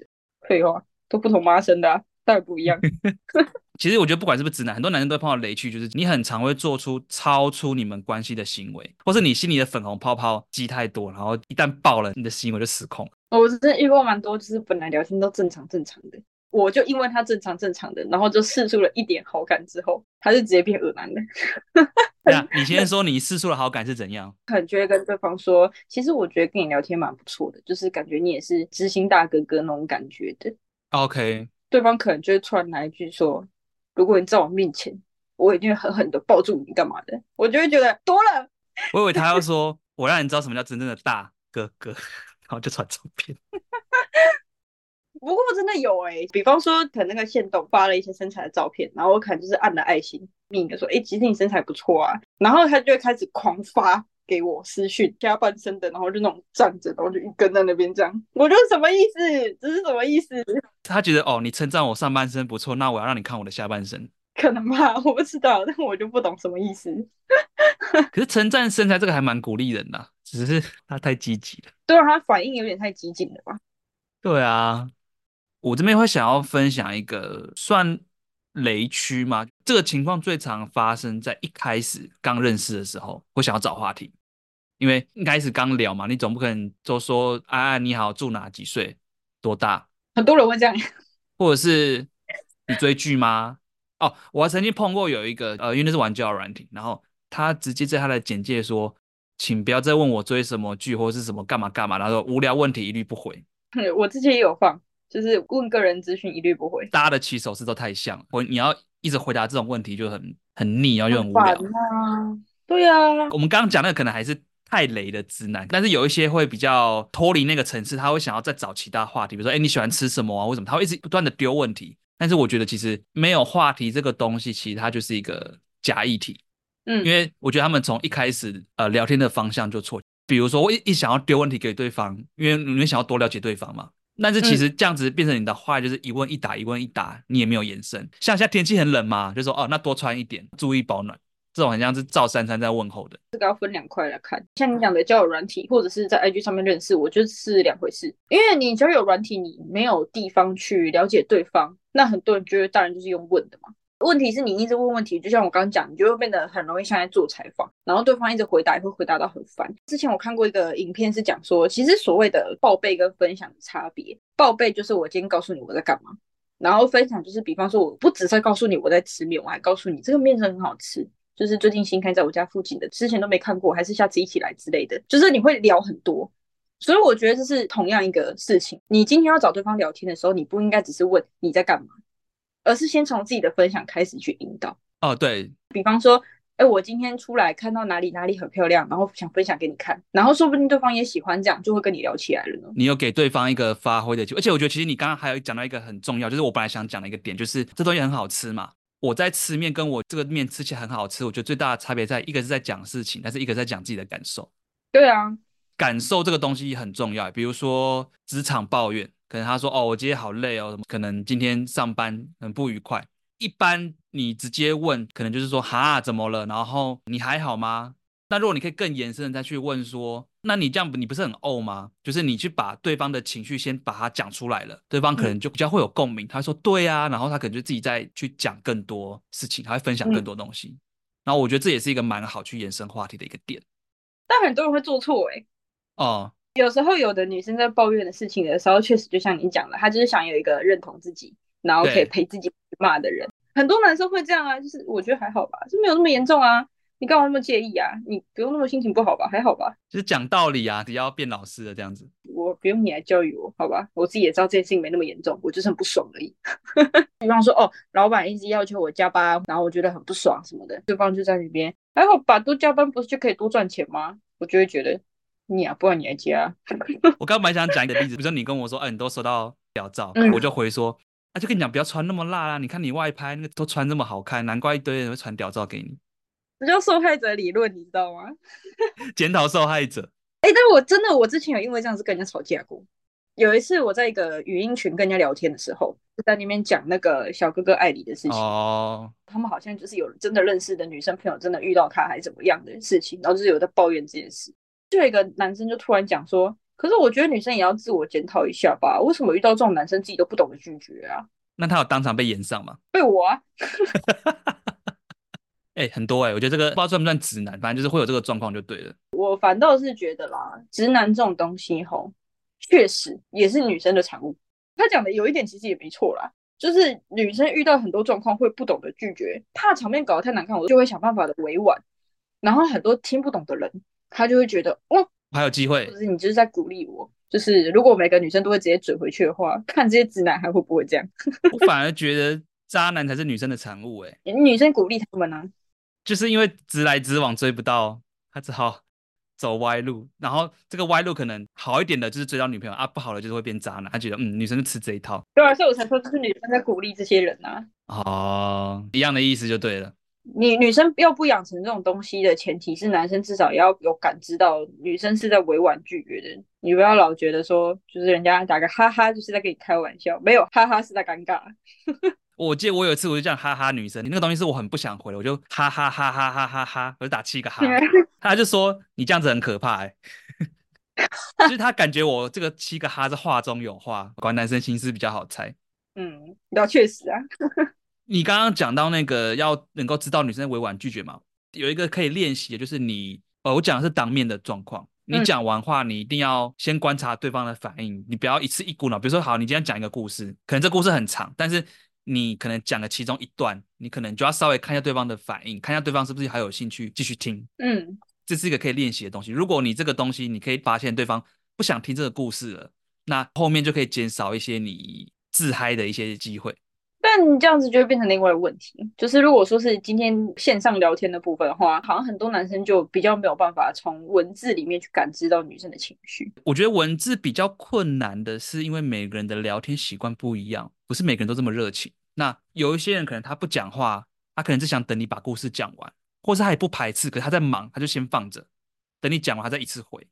废话，都不同妈生的，啊，当然不一样。其实我觉得不管是不是直男，很多男生都会碰到雷区，就是你很常会做出超出你们关系的行为，或是你心里的粉红泡泡积太多，然后一旦爆了，你的行为就失控。我真的遇过蛮多，就是本来聊天都正常正常的，我就因为他正常正常的，然后就试出了一点好感之后，他就直接变恶男了。你先说你试出了好感是怎样？很觉得跟对方说，其实我觉得跟你聊天蛮不错的，就是感觉你也是知心大哥哥那种感觉的。OK，对方可能就会突然来一句说。如果你在我面前，我一定会狠狠的抱住你，干嘛的？我就会觉得多了。我以为他要说，我让你知道什么叫真正的大哥哥，然后就传照片。不过真的有哎、欸，比方说，可能那个线动发了一些身材的照片，然后我可能就是按了爱心，另一个说，哎、欸，其实你身材不错啊。然后他就会开始狂发给我私讯，下半身的，然后就那种站着，然后就一根在那边这样。我就是什么意思？这是什么意思？他觉得哦，你称赞我上半身不错，那我要让你看我的下半身，可能吧，我不知道，但我就不懂什么意思。可是称赞身材这个还蛮鼓励人的，只是他太积极了。对啊，他反应有点太激进了吧？对啊，我这边会想要分享一个算雷区吗？这个情况最常发生在一开始刚认识的时候，会想要找话题，因为一开始刚聊嘛，你总不可能就说安安你好，住哪几岁，多大？很多人会这样，或者是你追剧吗？哦，我还曾经碰过有一个，呃，因为那是玩交友软体，然后他直接在他的简介说，请不要再问我追什么剧或者是什么干嘛干嘛，然后无聊问题一律不回。我之前也有放，就是问个人资讯一律不回。大家的起手式都太像，我你要一直回答这种问题就很很腻，然后就很无聊。啊对啊，我们刚刚讲那个可能还是。太雷的直男，但是有一些会比较脱离那个层次，他会想要再找其他话题，比如说，哎，你喜欢吃什么啊？为什么？他会一直不断的丢问题。但是我觉得其实没有话题这个东西，其实它就是一个假议题。嗯，因为我觉得他们从一开始呃聊天的方向就错。比如说，我一一想要丢问题给对方，因为你们想要多了解对方嘛。但是其实这样子变成你的话就是一问一答，一问一答，你也没有延伸。像现在天气很冷嘛，就说哦，那多穿一点，注意保暖。这种很像是赵珊珊在问候的，这个要分两块来看。像你讲的交友软体，或者是在 IG 上面认识，我觉得是两回事。因为你交友软体，你没有地方去了解对方，那很多人觉得当然就是用问的嘛。问题是你一直问问题，就像我刚刚讲，你就会变得很容易像在做采访，然后对方一直回答，也会回答到很烦。之前我看过一个影片，是讲说，其实所谓的报备跟分享的差别，报备就是我今天告诉你我在干嘛，然后分享就是比方说，我不只在告诉你我在吃面，我还告诉你这个面很好吃。就是最近新开在我家附近的，之前都没看过，还是下次一起来之类的。就是你会聊很多，所以我觉得这是同样一个事情。你今天要找对方聊天的时候，你不应该只是问你在干嘛，而是先从自己的分享开始去引导。哦，对，比方说，哎，我今天出来看到哪里哪里很漂亮，然后想分享给你看，然后说不定对方也喜欢这样，就会跟你聊起来了呢。你有给对方一个发挥的机会，而且我觉得其实你刚刚还有讲到一个很重要，就是我本来想讲的一个点，就是这东西很好吃嘛。我在吃面，跟我这个面吃起来很好吃，我觉得最大的差别在一个是在讲事情，但是一个在讲自己的感受。对啊，感受这个东西很重要。比如说职场抱怨，可能他说：“哦，我今天好累哦，可能今天上班很不愉快。”一般你直接问，可能就是说：“哈，怎么了？”然后你还好吗？那如果你可以更延伸的再去问说，那你这样你不是很怄吗？就是你去把对方的情绪先把它讲出来了，对方可能就比较会有共鸣。嗯、他说对啊，然后他可能就自己再去讲更多事情，他会分享更多东西。嗯、然后我觉得这也是一个蛮好去延伸话题的一个点。但很多人会做错哎、欸。哦，有时候有的女生在抱怨的事情的时候，确实就像你讲的，她就是想有一个认同自己，然后可以陪自己骂的人。很多男生会这样啊，就是我觉得还好吧，就没有那么严重啊。你干嘛那么介意啊？你不用那么心情不好吧？还好吧？就是讲道理啊，只要变老师的这样子。我不用你来教育我，好吧？我自己也知道这件事情没那么严重，我就是很不爽而已。比方说，哦，老板一直要求我加班，然后我觉得很不爽什么的，对方就在那边还好吧？多加班不是就可以多赚钱吗？我就会觉得你啊，不然你来加。我刚刚蛮想讲一个例子，比如说你跟我说，哎、啊，你都收到屌照，嗯、我就回说，啊，就跟你讲不要穿那么辣啦，你看你外拍那个都穿这么好看，难怪一堆人会传屌照给你。这叫受害者理论，你知道吗？检讨受害者。哎、欸，但我真的，我之前有因为这样子跟人家吵架过。有一次我在一个语音群跟人家聊天的时候，就在那边讲那个小哥哥爱你的事情。哦。他们好像就是有真的认识的女生朋友，真的遇到他还是怎么样的事情，然后就是有在抱怨这件事。就有一个男生就突然讲说：“可是我觉得女生也要自我检讨一下吧？为什么遇到这种男生自己都不懂得拒绝啊？”那他有当场被炎上吗？被我啊。哎、欸，很多哎、欸，我觉得这个不知道算不算直男，反正就是会有这个状况就对了。我反倒是觉得啦，直男这种东西吼，确实也是女生的产物。他讲的有一点其实也没错啦，就是女生遇到很多状况会不懂得拒绝，怕场面搞得太难看，我就会想办法的委婉。然后很多听不懂的人，他就会觉得，哦，还有机会，就是你就是在鼓励我。就是如果每个女生都会直接嘴回去的话，看这些直男还会不会这样？我反而觉得渣男才是女生的产物哎、欸，女生鼓励他们呢、啊，就是因为直来直往追不到，他只好走歪路。然后这个歪路可能好一点的就是追到女朋友啊，不好的就是会变渣男。他觉得嗯，女生就吃这一套。对啊，所以我才说就是女生在鼓励这些人啊。哦，一样的意思就对了。你女生要不养成这种东西的前提是，男生至少要有感知到女生是在委婉拒绝的。你不要老觉得说，就是人家打个哈哈，就是在跟你开玩笑，没有哈哈是在尴尬。我记得我有一次我就这样哈哈女生，你那个东西是我很不想回的，我就哈哈哈哈哈哈哈，我就打七个哈。他就说你这样子很可怕哎、欸，其 实他感觉我这个七个哈是话中有话，果然男生心思比较好猜。嗯，那确实啊。你刚刚讲到那个要能够知道女生委婉拒绝嘛，有一个可以练习的，就是你，呃，我讲的是当面的状况。你讲完话，你一定要先观察对方的反应，你不要一次一股脑。比如说，好，你今天讲一个故事，可能这故事很长，但是你可能讲了其中一段，你可能就要稍微看一下对方的反应，看一下对方是不是还有兴趣继续听。嗯，这是一个可以练习的东西。如果你这个东西你可以发现对方不想听这个故事了，那后面就可以减少一些你自嗨的一些机会。但你这样子就会变成另外一个问题，就是如果说是今天线上聊天的部分的话，好像很多男生就比较没有办法从文字里面去感知到女生的情绪。我觉得文字比较困难的是，因为每个人的聊天习惯不一样，不是每个人都这么热情。那有一些人可能他不讲话，他可能只想等你把故事讲完，或是他也不排斥，可是他在忙，他就先放着，等你讲完他再一次回，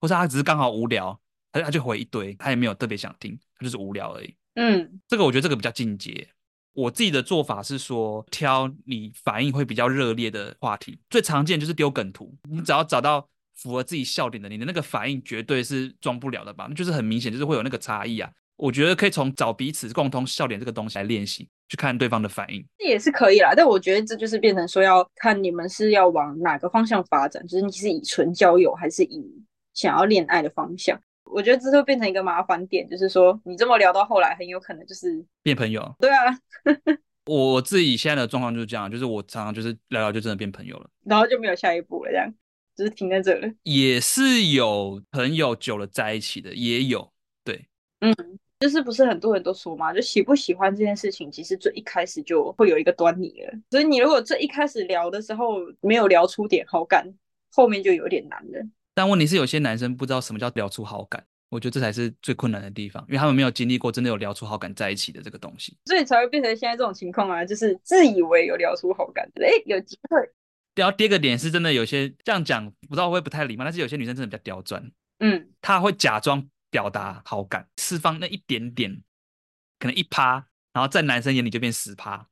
或是他只是刚好无聊，他他就回一堆，他也没有特别想听，他就是无聊而已。嗯，这个我觉得这个比较进阶。我自己的做法是说，挑你反应会比较热烈的话题，最常见就是丢梗图。你只要找到符合自己笑点的，你的那个反应绝对是装不了的吧？那就是很明显，就是会有那个差异啊。我觉得可以从找彼此共同笑点这个东西来练习，去看对方的反应，这也是可以啦。但我觉得这就是变成说，要看你们是要往哪个方向发展，就是你是以纯交友，还是以想要恋爱的方向。我觉得这会变成一个麻烦点，就是说你这么聊到后来，很有可能就是变朋友。对啊，我自己现在的状况就是这样，就是我常常就是聊聊就真的变朋友了，然后就没有下一步了，这样就是停在这了。也是有朋友久了在一起的，也有。对，嗯，就是不是很多人都说嘛，就喜不喜欢这件事情，其实最一开始就会有一个端倪了。所以你如果最一开始聊的时候没有聊出点好感，后面就有点难了。但问题是，有些男生不知道什么叫聊出好感，我觉得这才是最困难的地方，因为他们没有经历过真的有聊出好感在一起的这个东西，所以才会变成现在这种情况啊，就是自以为有聊出好感，哎，有机会。然后第二个点是真的有些这样讲，不知道会不会不太礼貌，但是有些女生真的比较刁钻，嗯，她会假装表达好感，释放那一点点，可能一趴，然后在男生眼里就变十趴，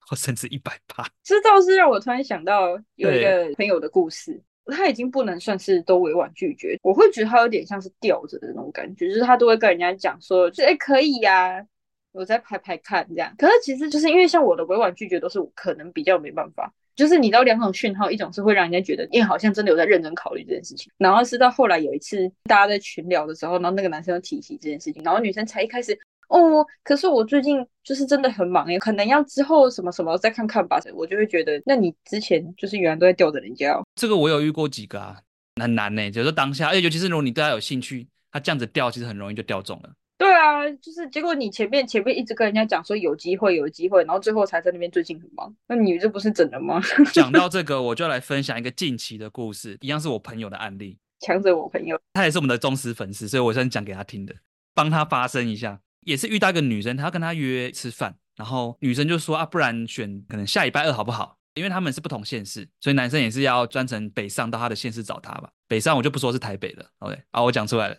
或甚至一百趴。这倒是让我突然想到有一个朋友的故事。他已经不能算是都委婉拒绝，我会觉得他有点像是吊着的那种感觉，就是他都会跟人家讲说，就哎、可以呀、我再拍拍看这样。可是其实就是因为像我的委婉拒绝都是可能比较没办法，就是你知道两种讯号，一种是会让人家觉得你好像真的有在认真考虑这件事情，然后是到后来有一次大家在群聊的时候，然后那个男生又提起这件事情，然后女生才一开始。哦，可是我最近就是真的很忙耶，可能要之后什么什么再看看吧。我就会觉得，那你之前就是原来都在吊着人家哦。这个我有遇过几个啊，很难呢。就是说当下，而且尤其是如果你对他有兴趣，他这样子吊，其实很容易就吊中了。对啊，就是结果你前面前面一直跟人家讲说有机会有机会，然后最后才在那边最近很忙，那你这不是整的吗？讲到这个，我就来分享一个近期的故事，一样是我朋友的案例。强者我朋友，他也是我们的忠实粉丝，所以我先讲给他听的，帮他发声一下。也是遇到一个女生，她要跟她约吃饭，然后女生就说啊，不然选可能下礼拜二好不好？因为他们是不同县市，所以男生也是要专程北上到他的县市找她吧。北上我就不说是台北了，OK，啊，我讲出来了。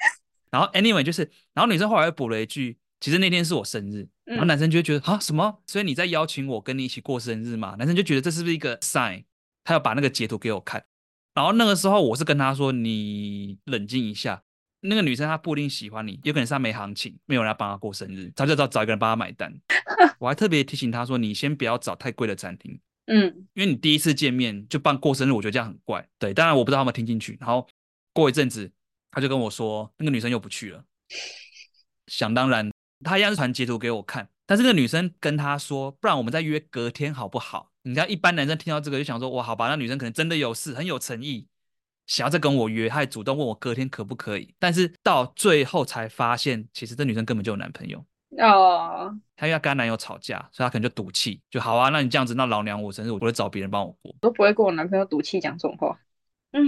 然后 anyway 就是，然后女生后来又补了一句，其实那天是我生日，然后男生就会觉得啊什么？所以你在邀请我跟你一起过生日嘛？男生就觉得这是不是一个 sign？他要把那个截图给我看，然后那个时候我是跟他说，你冷静一下。那个女生她不一定喜欢你，有可能是她没行情，没有人要帮她过生日，她就找找一个人帮她买单。我还特别提醒她说，你先不要找太贵的餐厅，嗯，因为你第一次见面就办过生日，我觉得这样很怪。对，当然我不知道他们听进去。然后过一阵子，她就跟我说，那个女生又不去了。想当然，她一样是传截图给我看，但是那个女生跟他说，不然我们再约隔天好不好？你看一般男生听到这个就想说，哇，好吧，那女生可能真的有事，很有诚意。想要再跟我约，他还主动问我隔天可不可以，但是到最后才发现，其实这女生根本就有男朋友哦。她因为跟她男友吵架，所以她可能就赌气，就好啊，那你这样子，那老娘我生日我会找别人帮我过，都不会跟我男朋友赌气讲这种话。嗯，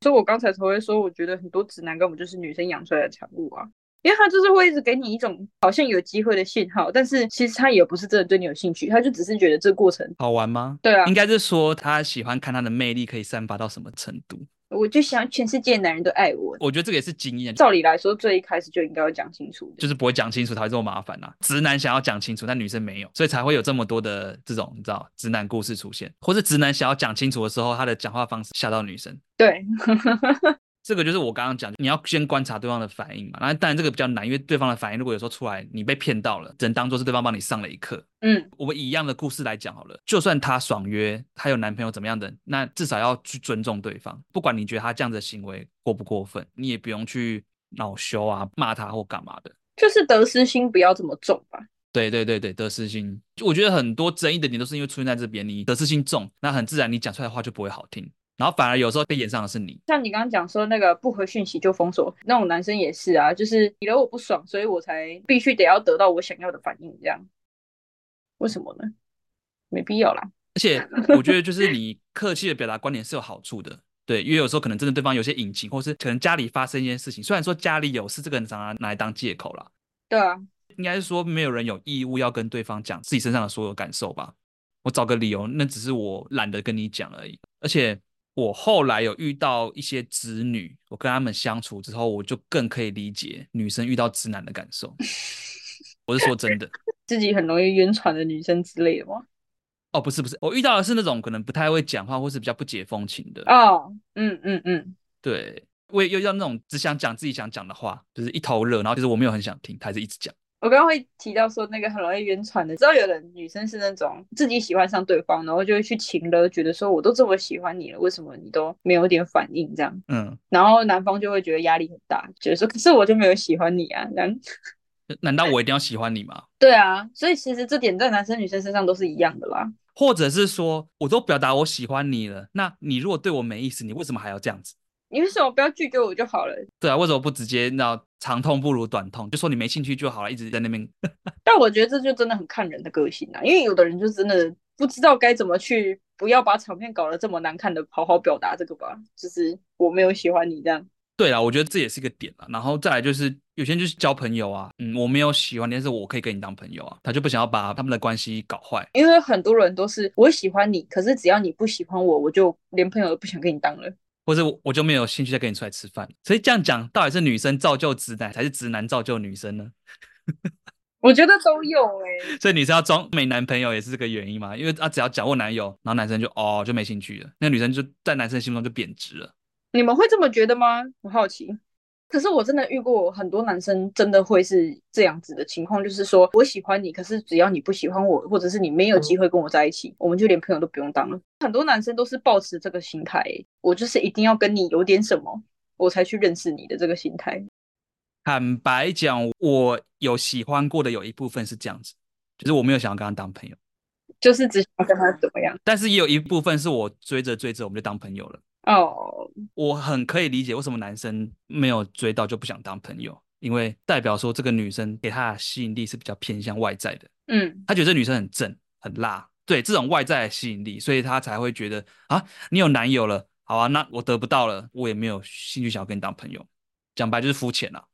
所以我刚才才会说，我觉得很多直男根本就是女生养出来的产物啊，因为他就是会一直给你一种好像有机会的信号，但是其实他也不是真的对你有兴趣，他就只是觉得这个过程好玩吗？对啊，应该是说他喜欢看他的魅力可以散发到什么程度。我就想全世界男人都爱我，我觉得这个也是经验。照理来说，最一开始就应该要讲清楚，就是不会讲清楚才会这么麻烦呐、啊。直男想要讲清楚，但女生没有，所以才会有这么多的这种你知道直男故事出现，或是直男想要讲清楚的时候，他的讲话方式吓到女生。对。这个就是我刚刚讲，你要先观察对方的反应嘛。那当然这个比较难，因为对方的反应如果有时候出来，你被骗到了，只能当做是对方帮你上了一课。嗯，我们以一样的故事来讲好了，就算他爽约，他有男朋友怎么样的，那至少要去尊重对方。不管你觉得他这样子的行为过不过分，你也不用去恼羞啊，骂他或干嘛的。就是得失心不要这么重吧。对对对对，得失心，我觉得很多争议的点都是因为出现在这边，你得失心重，那很自然你讲出来的话就不会好听。然后反而有时候被演上的是你，像你刚刚讲说那个不回讯息就封锁那种男生也是啊，就是你惹我不爽，所以我才必须得要得到我想要的反应，这样为什么呢？没必要啦。而且我觉得就是你客气的表达观点是有好处的，对，因为有时候可能真的对方有些隐情，或是可能家里发生一件事情，虽然说家里有事，这个人常常拿来当借口啦。对啊，应该是说没有人有义务要跟对方讲自己身上的所有感受吧？我找个理由，那只是我懒得跟你讲而已，而且。我后来有遇到一些直女，我跟他们相处之后，我就更可以理解女生遇到直男的感受。我是说真的，自己很容易晕船的女生之类的吗？哦，不是不是，我遇到的是那种可能不太会讲话，或是比较不解风情的。哦，嗯嗯嗯，对，我也遇到那种只想讲自己想讲的话，就是一头热，然后就是我没有很想听，他还是一直讲。我刚刚会提到说那个很容易晕船的，知道有的女生是那种自己喜欢上对方，然后就会去情了，觉得说我都这么喜欢你了，为什么你都没有点反应这样？嗯，然后男方就会觉得压力很大，觉得说可是我就没有喜欢你啊，这样。难道我一定要喜欢你吗？对啊，所以其实这点在男生女生身上都是一样的啦。或者是说，我都表达我喜欢你了，那你如果对我没意思，你为什么还要这样子？你为什么不要拒绝我就好了？对啊，为什么不直接那长痛不如短痛，就说你没兴趣就好了，一直在那边。但我觉得这就真的很看人的个性啊，因为有的人就真的不知道该怎么去，不要把场面搞得这么难看的，好好表达这个吧。就是我没有喜欢你这样。对啊，我觉得这也是一个点啊。然后再来就是有些人就是交朋友啊，嗯，我没有喜欢你，但是我可以跟你当朋友啊，他就不想要把他们的关系搞坏。因为很多人都是我喜欢你，可是只要你不喜欢我，我就连朋友都不想跟你当了。或者我就没有兴趣再跟你出来吃饭，所以这样讲，到底是女生造就直男，还是直男造就女生呢？我觉得都有哎、欸。所以女生要装没男朋友也是这个原因嘛？因为她只要讲过男友，然后男生就哦就没兴趣了，那女生就在男生心中就贬值了。你们会这么觉得吗？我好奇。可是我真的遇过很多男生，真的会是这样子的情况，就是说我喜欢你，可是只要你不喜欢我，或者是你没有机会跟我在一起，我们就连朋友都不用当了。很多男生都是抱持这个心态，我就是一定要跟你有点什么，我才去认识你的这个心态。坦白讲，我有喜欢过的有一部分是这样子，就是我没有想要跟他当朋友，就是只想跟他怎么样。但是也有一部分是我追着追着我们就当朋友了。哦，我很可以理解为什么男生没有追到就不想当朋友，因为代表说这个女生给他的吸引力是比较偏向外在的。嗯，他觉得这女生很正很辣，对这种外在的吸引力，所以他才会觉得啊，你有男友了，好啊，那我得不到了，我也没有兴趣想要跟你当朋友。讲白就是肤浅啦。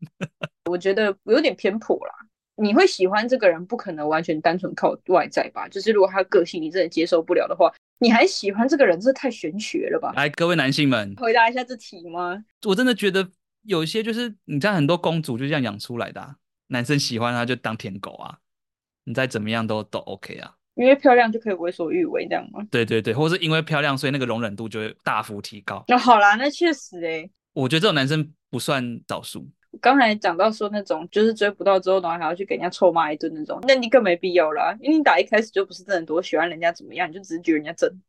我觉得有点偏颇啦。你会喜欢这个人，不可能完全单纯靠外在吧？就是如果他个性你真的接受不了的话。你还喜欢这个人，这太玄学了吧？来，各位男性们，回答一下这题吗？我真的觉得有一些就是，你知道很多公主就这样养出来的啊，男生喜欢她就当舔狗啊，你再怎么样都都 OK 啊，因为漂亮就可以为所欲为这样吗？对对对，或是因为漂亮，所以那个容忍度就会大幅提高。那、哦、好啦，那确实诶，我觉得这种男生不算少数。刚才讲到说那种就是追不到之后，然后还要去给人家臭骂一顿那种，那你更没必要啦，因为你打一开始就不是真的多喜欢人家怎么样，你就只是觉得人家真。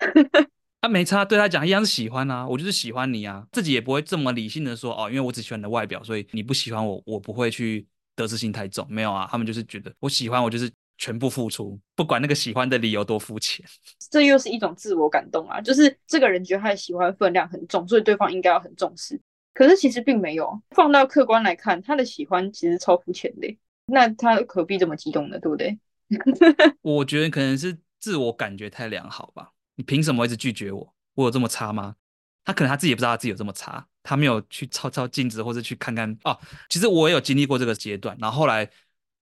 他、啊、没差，对他讲一样是喜欢啊，我就是喜欢你啊，自己也不会这么理性的说哦，因为我只喜欢你的外表，所以你不喜欢我，我不会去得失心太重。没有啊，他们就是觉得我喜欢我就是全部付出，不管那个喜欢的理由多肤浅。这又是一种自我感动啊，就是这个人觉得他的喜欢分量很重，所以对方应该要很重视。可是其实并没有，放到客观来看，他的喜欢其实超肤浅的，那他何必这么激动呢？对不对？我觉得可能是自我感觉太良好吧。你凭什么一直拒绝我？我有这么差吗？他可能他自己也不知道他自己有这么差，他没有去照照镜子或者去看看哦。其实我也有经历过这个阶段，然后后来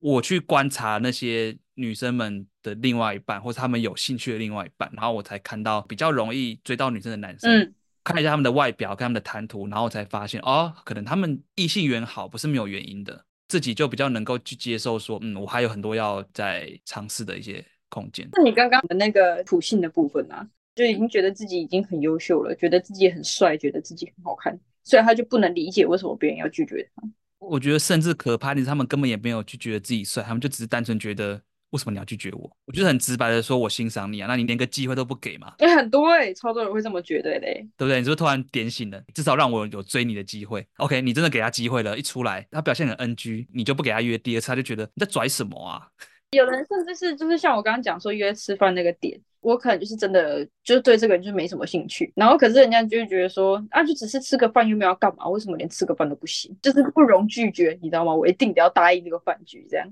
我去观察那些女生们的另外一半，或者他们有兴趣的另外一半，然后我才看到比较容易追到女生的男生，嗯、看一下他们的外表，看他们的谈吐，然后才发现哦，可能他们异性缘好不是没有原因的，自己就比较能够去接受说，嗯，我还有很多要再尝试的一些。空间。那你刚刚的那个普信的部分啊，就已经觉得自己已经很优秀了，觉得自己很帅，觉得自己很好看，所以他就不能理解为什么别人要拒绝他。我觉得甚至可怕的是，他们根本也没有去觉得自己帅，他们就只是单纯觉得为什么你要拒绝我？我就是很直白的说，我欣赏你啊，那你连个机会都不给吗？哎、欸，很多哎、欸，超多人会这么觉得嘞，对不对？你是不是突然点醒了？至少让我有追你的机会。OK，你真的给他机会了，一出来他表现很 NG，你就不给他约第二次，他就觉得你在拽什么啊？有人甚至是就是像我刚刚讲说约吃饭那个点，我可能就是真的就对这个人就没什么兴趣，然后可是人家就会觉得说啊，就只是吃个饭又没有要干嘛，为什么连吃个饭都不行？就是不容拒绝，你知道吗？我一定得要答应这个饭局这样。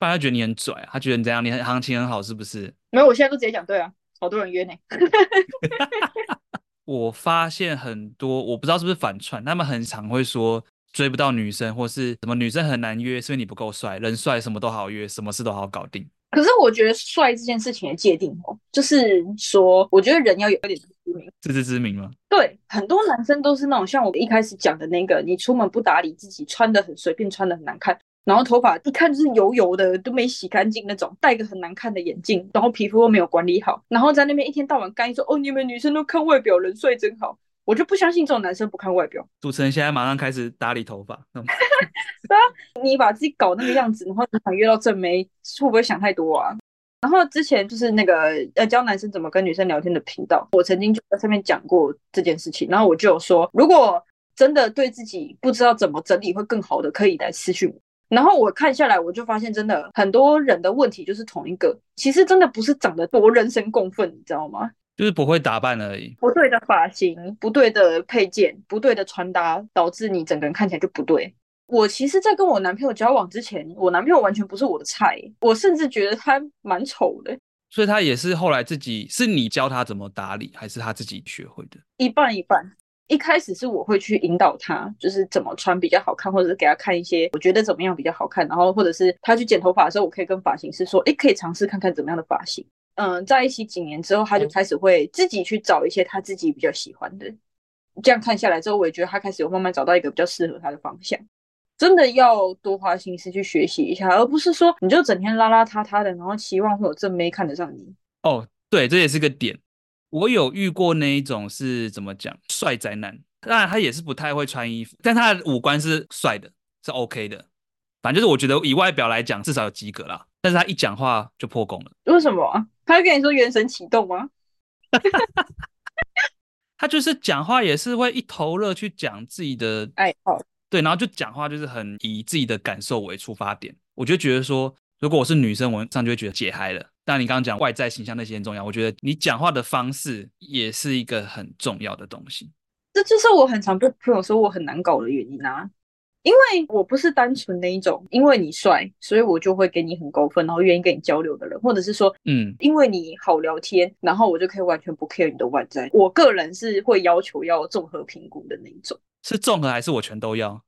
不然他觉得你很拽，他觉得你这样，你很行情很好，是不是？没有，我现在都直接讲对啊，好多人约呢。我发现很多，我不知道是不是反串，他们很常会说。追不到女生，或是什么女生很难约，是因为你不够帅。人帅什么都好约，什么事都好搞定。可是我觉得帅这件事情的界定哦，就是说，我觉得人要有一点自知之明。自知之明吗？对，很多男生都是那种像我一开始讲的那个，你出门不打理自己，穿的很随便，穿的很难看，然后头发一看就是油油的，都没洗干净那种，戴个很难看的眼镜，然后皮肤又没有管理好，然后在那边一天到晚干说，哦，你们女生都看外表，人帅真好。我就不相信这种男生不看外表。主持人现在马上开始打理头发。对啊，你把自己搞那个样子，然后你想约到正妹，会不会想太多啊？然后之前就是那个呃教男生怎么跟女生聊天的频道，我曾经就在上面讲过这件事情。然后我就有说，如果真的对自己不知道怎么整理会更好的，可以来私讯我。然后我看下来，我就发现真的很多人的问题就是同一个，其实真的不是长得多人神共愤，你知道吗？就是不会打扮而已，不对的发型，不对的配件，不对的穿搭，导致你整个人看起来就不对。我其实，在跟我男朋友交往之前，我男朋友完全不是我的菜，我甚至觉得他蛮丑的。所以他也是后来自己，是你教他怎么打理，还是他自己学会的？一半一半。一开始是我会去引导他，就是怎么穿比较好看，或者是给他看一些我觉得怎么样比较好看，然后或者是他去剪头发的时候，我可以跟发型师说，诶，可以尝试看看怎么样的发型。嗯，在一起几年之后，他就开始会自己去找一些他自己比较喜欢的。这样看下来之后，我也觉得他开始有慢慢找到一个比较适合他的方向。真的要多花心思去学习一下，而不是说你就整天邋邋遢遢的，然后期望会有正妹看得上你。哦，对，这也是个点。我有遇过那一种是怎么讲，帅宅男，当然他也是不太会穿衣服，但他的五官是帅的，是 OK 的。反正就是我觉得以外表来讲，至少有及格啦。但是他一讲话就破功了。为什么？他会跟你说元神启动吗？他就是讲话也是会一头热去讲自己的爱好，对，然后就讲话就是很以自己的感受为出发点。我就觉得说，如果我是女生，我上就会觉得解嗨了。但你刚刚讲外在形象那些很重要，我觉得你讲话的方式也是一个很重要的东西。这就是我很常被朋友说我很难搞的原因啊。因为我不是单纯那一种，因为你帅，所以我就会给你很高分，然后愿意跟你交流的人，或者是说，嗯，因为你好聊天，然后我就可以完全不 care 你的外在。我个人是会要求要综合评估的那一种，是综合还是我全都要？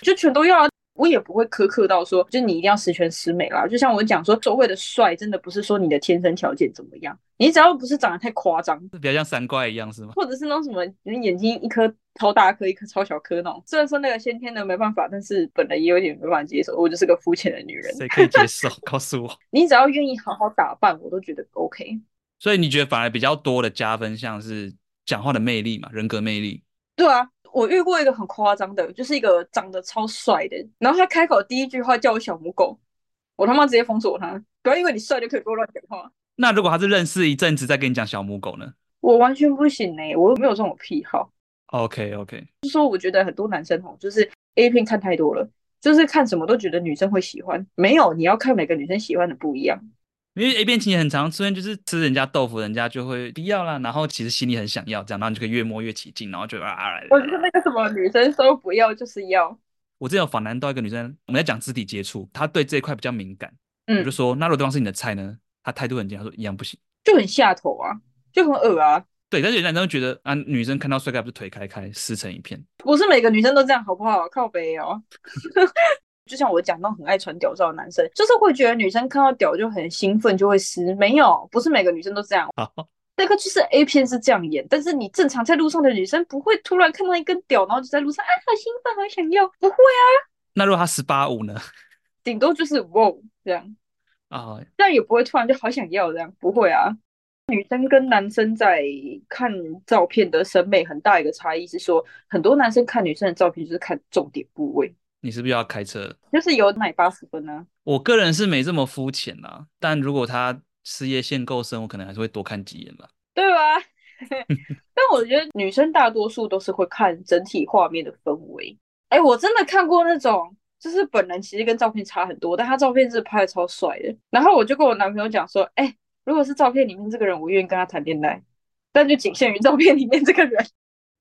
就全都要啊。我也不会苛刻到说，就你一定要十全十美啦。就像我讲说，所谓的帅，真的不是说你的天生条件怎么样，你只要不是长得太夸张，比较像三怪一样是吗？或者是那种什么，你眼睛一颗超大颗，一颗超小颗那种。虽然说那个先天的没办法，但是本来也有点没办法接受。我就是个肤浅的女人，谁可以接受？告诉我，你只要愿意好好打扮，我都觉得 OK。所以你觉得反而比较多的加分项是讲话的魅力嘛，人格魅力。对啊，我遇过一个很夸张的，就是一个长得超帅的，然后他开口第一句话叫我小母狗，我他妈直接封锁他，不要因为你帅就可以跟我乱讲话。那如果他是认识一阵子再跟你讲小母狗呢？我完全不行呢、欸，我没有这种癖好。OK OK，就是说我觉得很多男生吼，就是 A 片看太多了，就是看什么都觉得女生会喜欢，没有，你要看每个女生喜欢的不一样。因为 A 片情节很长，出现就是吃人家豆腐，人家就会不要啦，然后其实心里很想要，这样，然后你就可以越摸越起劲，然后就啊啊来。我觉得那个什么女生说不要就是要。我之前有访谈到一个女生，我们在讲肢体接触，她对这一块比较敏感，嗯，我就说那如果对方是你的菜呢？她态度很坚，她说一样不行，就很下头啊，就很恶啊。对，但是有些男生会觉得啊，女生看到帅哥不是腿开开撕成一片？不是每个女生都这样，好不好？靠背哦。就像我讲到很爱传屌照的男生，就是会觉得女生看到屌就很兴奋，就会撕。没有，不是每个女生都这样。那个就是 A 片是这样演，但是你正常在路上的女生不会突然看到一根屌，然后就在路上啊，好兴奋，好想要，不会啊。那如果他十八五呢？顶多就是哇这样啊，但也不会突然就好想要这样，不会啊。女生跟男生在看照片的审美很大一个差异是说，很多男生看女生的照片就是看重点部位。你是不是要开车？就是有奶八十分呢、啊。我个人是没这么肤浅啦，但如果他事业线够深，我可能还是会多看几眼吧。对吧？但我觉得女生大多数都是会看整体画面的氛围。哎，我真的看过那种，就是本人其实跟照片差很多，但他照片是拍的超帅的。然后我就跟我男朋友讲说，哎，如果是照片里面这个人，我愿意跟他谈恋爱，但就仅限于照片里面这个人。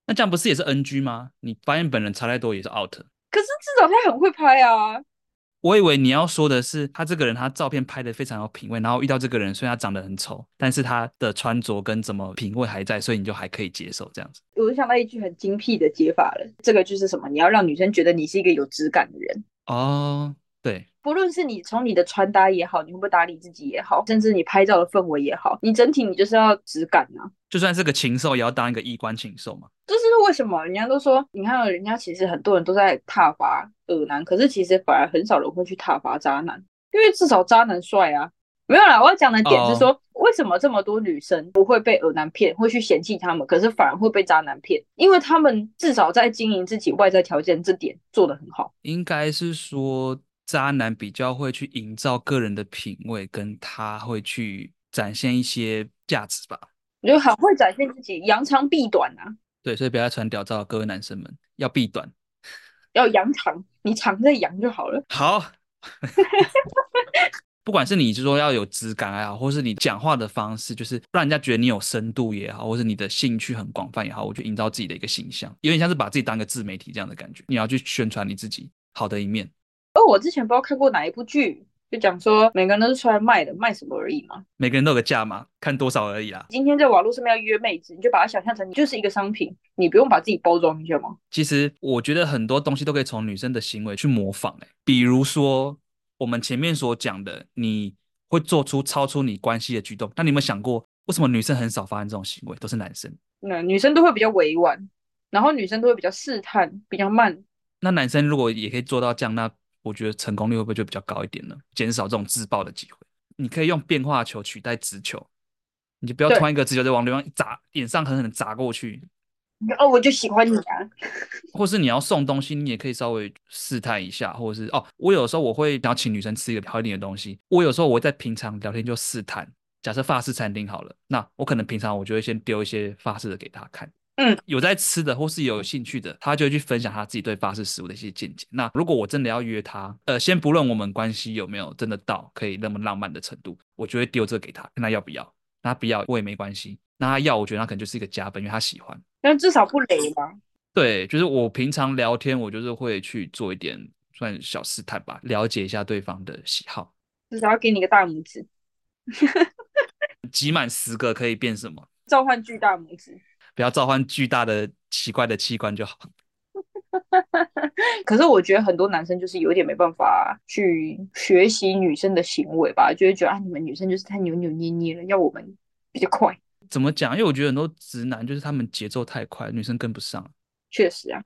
那这样不是也是 NG 吗？你发现本人差太多也是 out。可是至少他很会拍啊！我以为你要说的是，他这个人他照片拍的非常有品味，然后遇到这个人，虽然他长得很丑，但是他的穿着跟怎么品味还在，所以你就还可以接受这样子。我就想到一句很精辟的解法了，这个就是什么？你要让女生觉得你是一个有质感的人哦。对，不论是你从你的穿搭也好，你会不会打理自己也好，甚至你拍照的氛围也好，你整体你就是要质感啊。就算是个禽兽，也要当一个衣冠禽兽嘛。这是为什么？人家都说，你看，人家其实很多人都在挞伐恶男，可是其实反而很少人会去挞伐渣男，因为至少渣男帅啊。没有啦，我要讲的点是说，oh. 为什么这么多女生不会被恶男骗，会去嫌弃他们，可是反而会被渣男骗？因为他们至少在经营自己外在条件这点做得很好。应该是说。渣男比较会去营造个人的品味，跟他会去展现一些价值吧。我觉得很会展现自己，扬长避短啊。对，所以不要再传屌照，各位男生们要避短，要扬长，你长再扬就好了。好，不管是你是说要有质感也好，或是你讲话的方式，就是让人家觉得你有深度也好，或是你的兴趣很广泛也好，我就营造自己的一个形象，有点像是把自己当个自媒体这样的感觉。你要去宣传你自己好的一面。哦，我之前不知道看过哪一部剧，就讲说每个人都是出来卖的，卖什么而已嘛。每个人都有个价嘛，看多少而已啦。今天在网络上面要约妹子，你就把它想象成你就是一个商品，你不用把自己包装一下吗？其实我觉得很多东西都可以从女生的行为去模仿，欸，比如说我们前面所讲的，你会做出超出你关系的举动。那你有没有想过，为什么女生很少发生这种行为，都是男生？那女生都会比较委婉，然后女生都会比较试探，比较慢。那男生如果也可以做到这样，那我觉得成功率会不会就比较高一点呢？减少这种自爆的机会。你可以用变化球取代直球，你就不要突然一个直球就往对方一砸，脸上狠狠的砸过去。哦，我就喜欢你啊！或是你要送东西，你也可以稍微试探一下，或者是哦，我有时候我会想要请女生吃一个好一点的东西。我有时候我会在平常聊天就试探，假设法式餐厅好了，那我可能平常我就会先丢一些法式的给她看。嗯，有在吃的或是有兴趣的，他就会去分享他自己对法式食物的一些见解。那如果我真的要约他，呃，先不论我们关系有没有真的到可以那么浪漫的程度，我就会丢这个给他，看他要不要。那他不要我也没关系。那他要，我觉得他可能就是一个加分，因为他喜欢。但至少不雷吧？对，就是我平常聊天，我就是会去做一点算小试探吧，了解一下对方的喜好。至少要给你个大拇指。集满十个可以变什么？召唤巨大拇指。不要召唤巨大的奇怪的器官就好。可是我觉得很多男生就是有点没办法去学习女生的行为吧，就会觉得啊，你们女生就是太扭扭捏捏了，要我们比较快。怎么讲？因为我觉得很多直男就是他们节奏太快，女生跟不上。确实啊，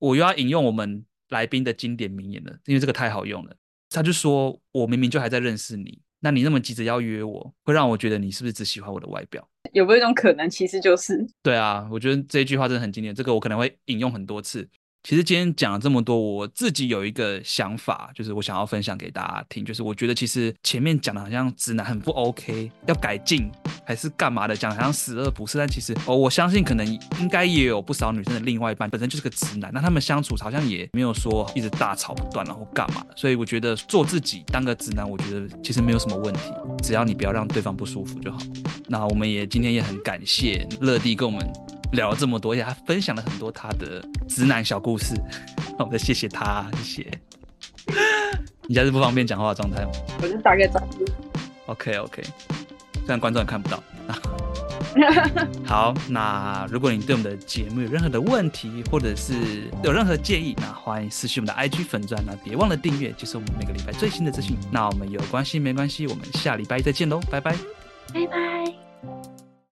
我又要引用我们来宾的经典名言了，因为这个太好用了。他就说：“我明明就还在认识你，那你那么急着要约我，会让我觉得你是不是只喜欢我的外表？有没有一种可能，其实就是？对啊，我觉得这一句话真的很经典，这个我可能会引用很多次。其实今天讲了这么多，我自己有一个想法，就是我想要分享给大家听，就是我觉得其实前面讲的好像直男很不 OK，要改进还是干嘛的，讲好像十恶不赦，但其实哦，我相信可能应该也有不少女生的另外一半本身就是个直男，那他们相处好像也没有说一直大吵不断然后干嘛的，所以我觉得做自己当个直男，我觉得其实没有什么问题，只要你不要让对方不舒服就好。那我们也今天也很感谢乐蒂跟我们。聊了这么多，而且他分享了很多他的直男小故事，我们谢谢他，谢谢。你现在是不方便讲话的状态吗？我就大概讲。OK OK，虽然观众也看不到。好，那如果你对我们的节目有任何的问题，或者是有任何建议，那欢迎私信我们的 IG 粉钻，那别忘了订阅，就是我们每个礼拜最新的资讯。那我们有关系没关系，我们下礼拜再见喽，拜拜，拜拜。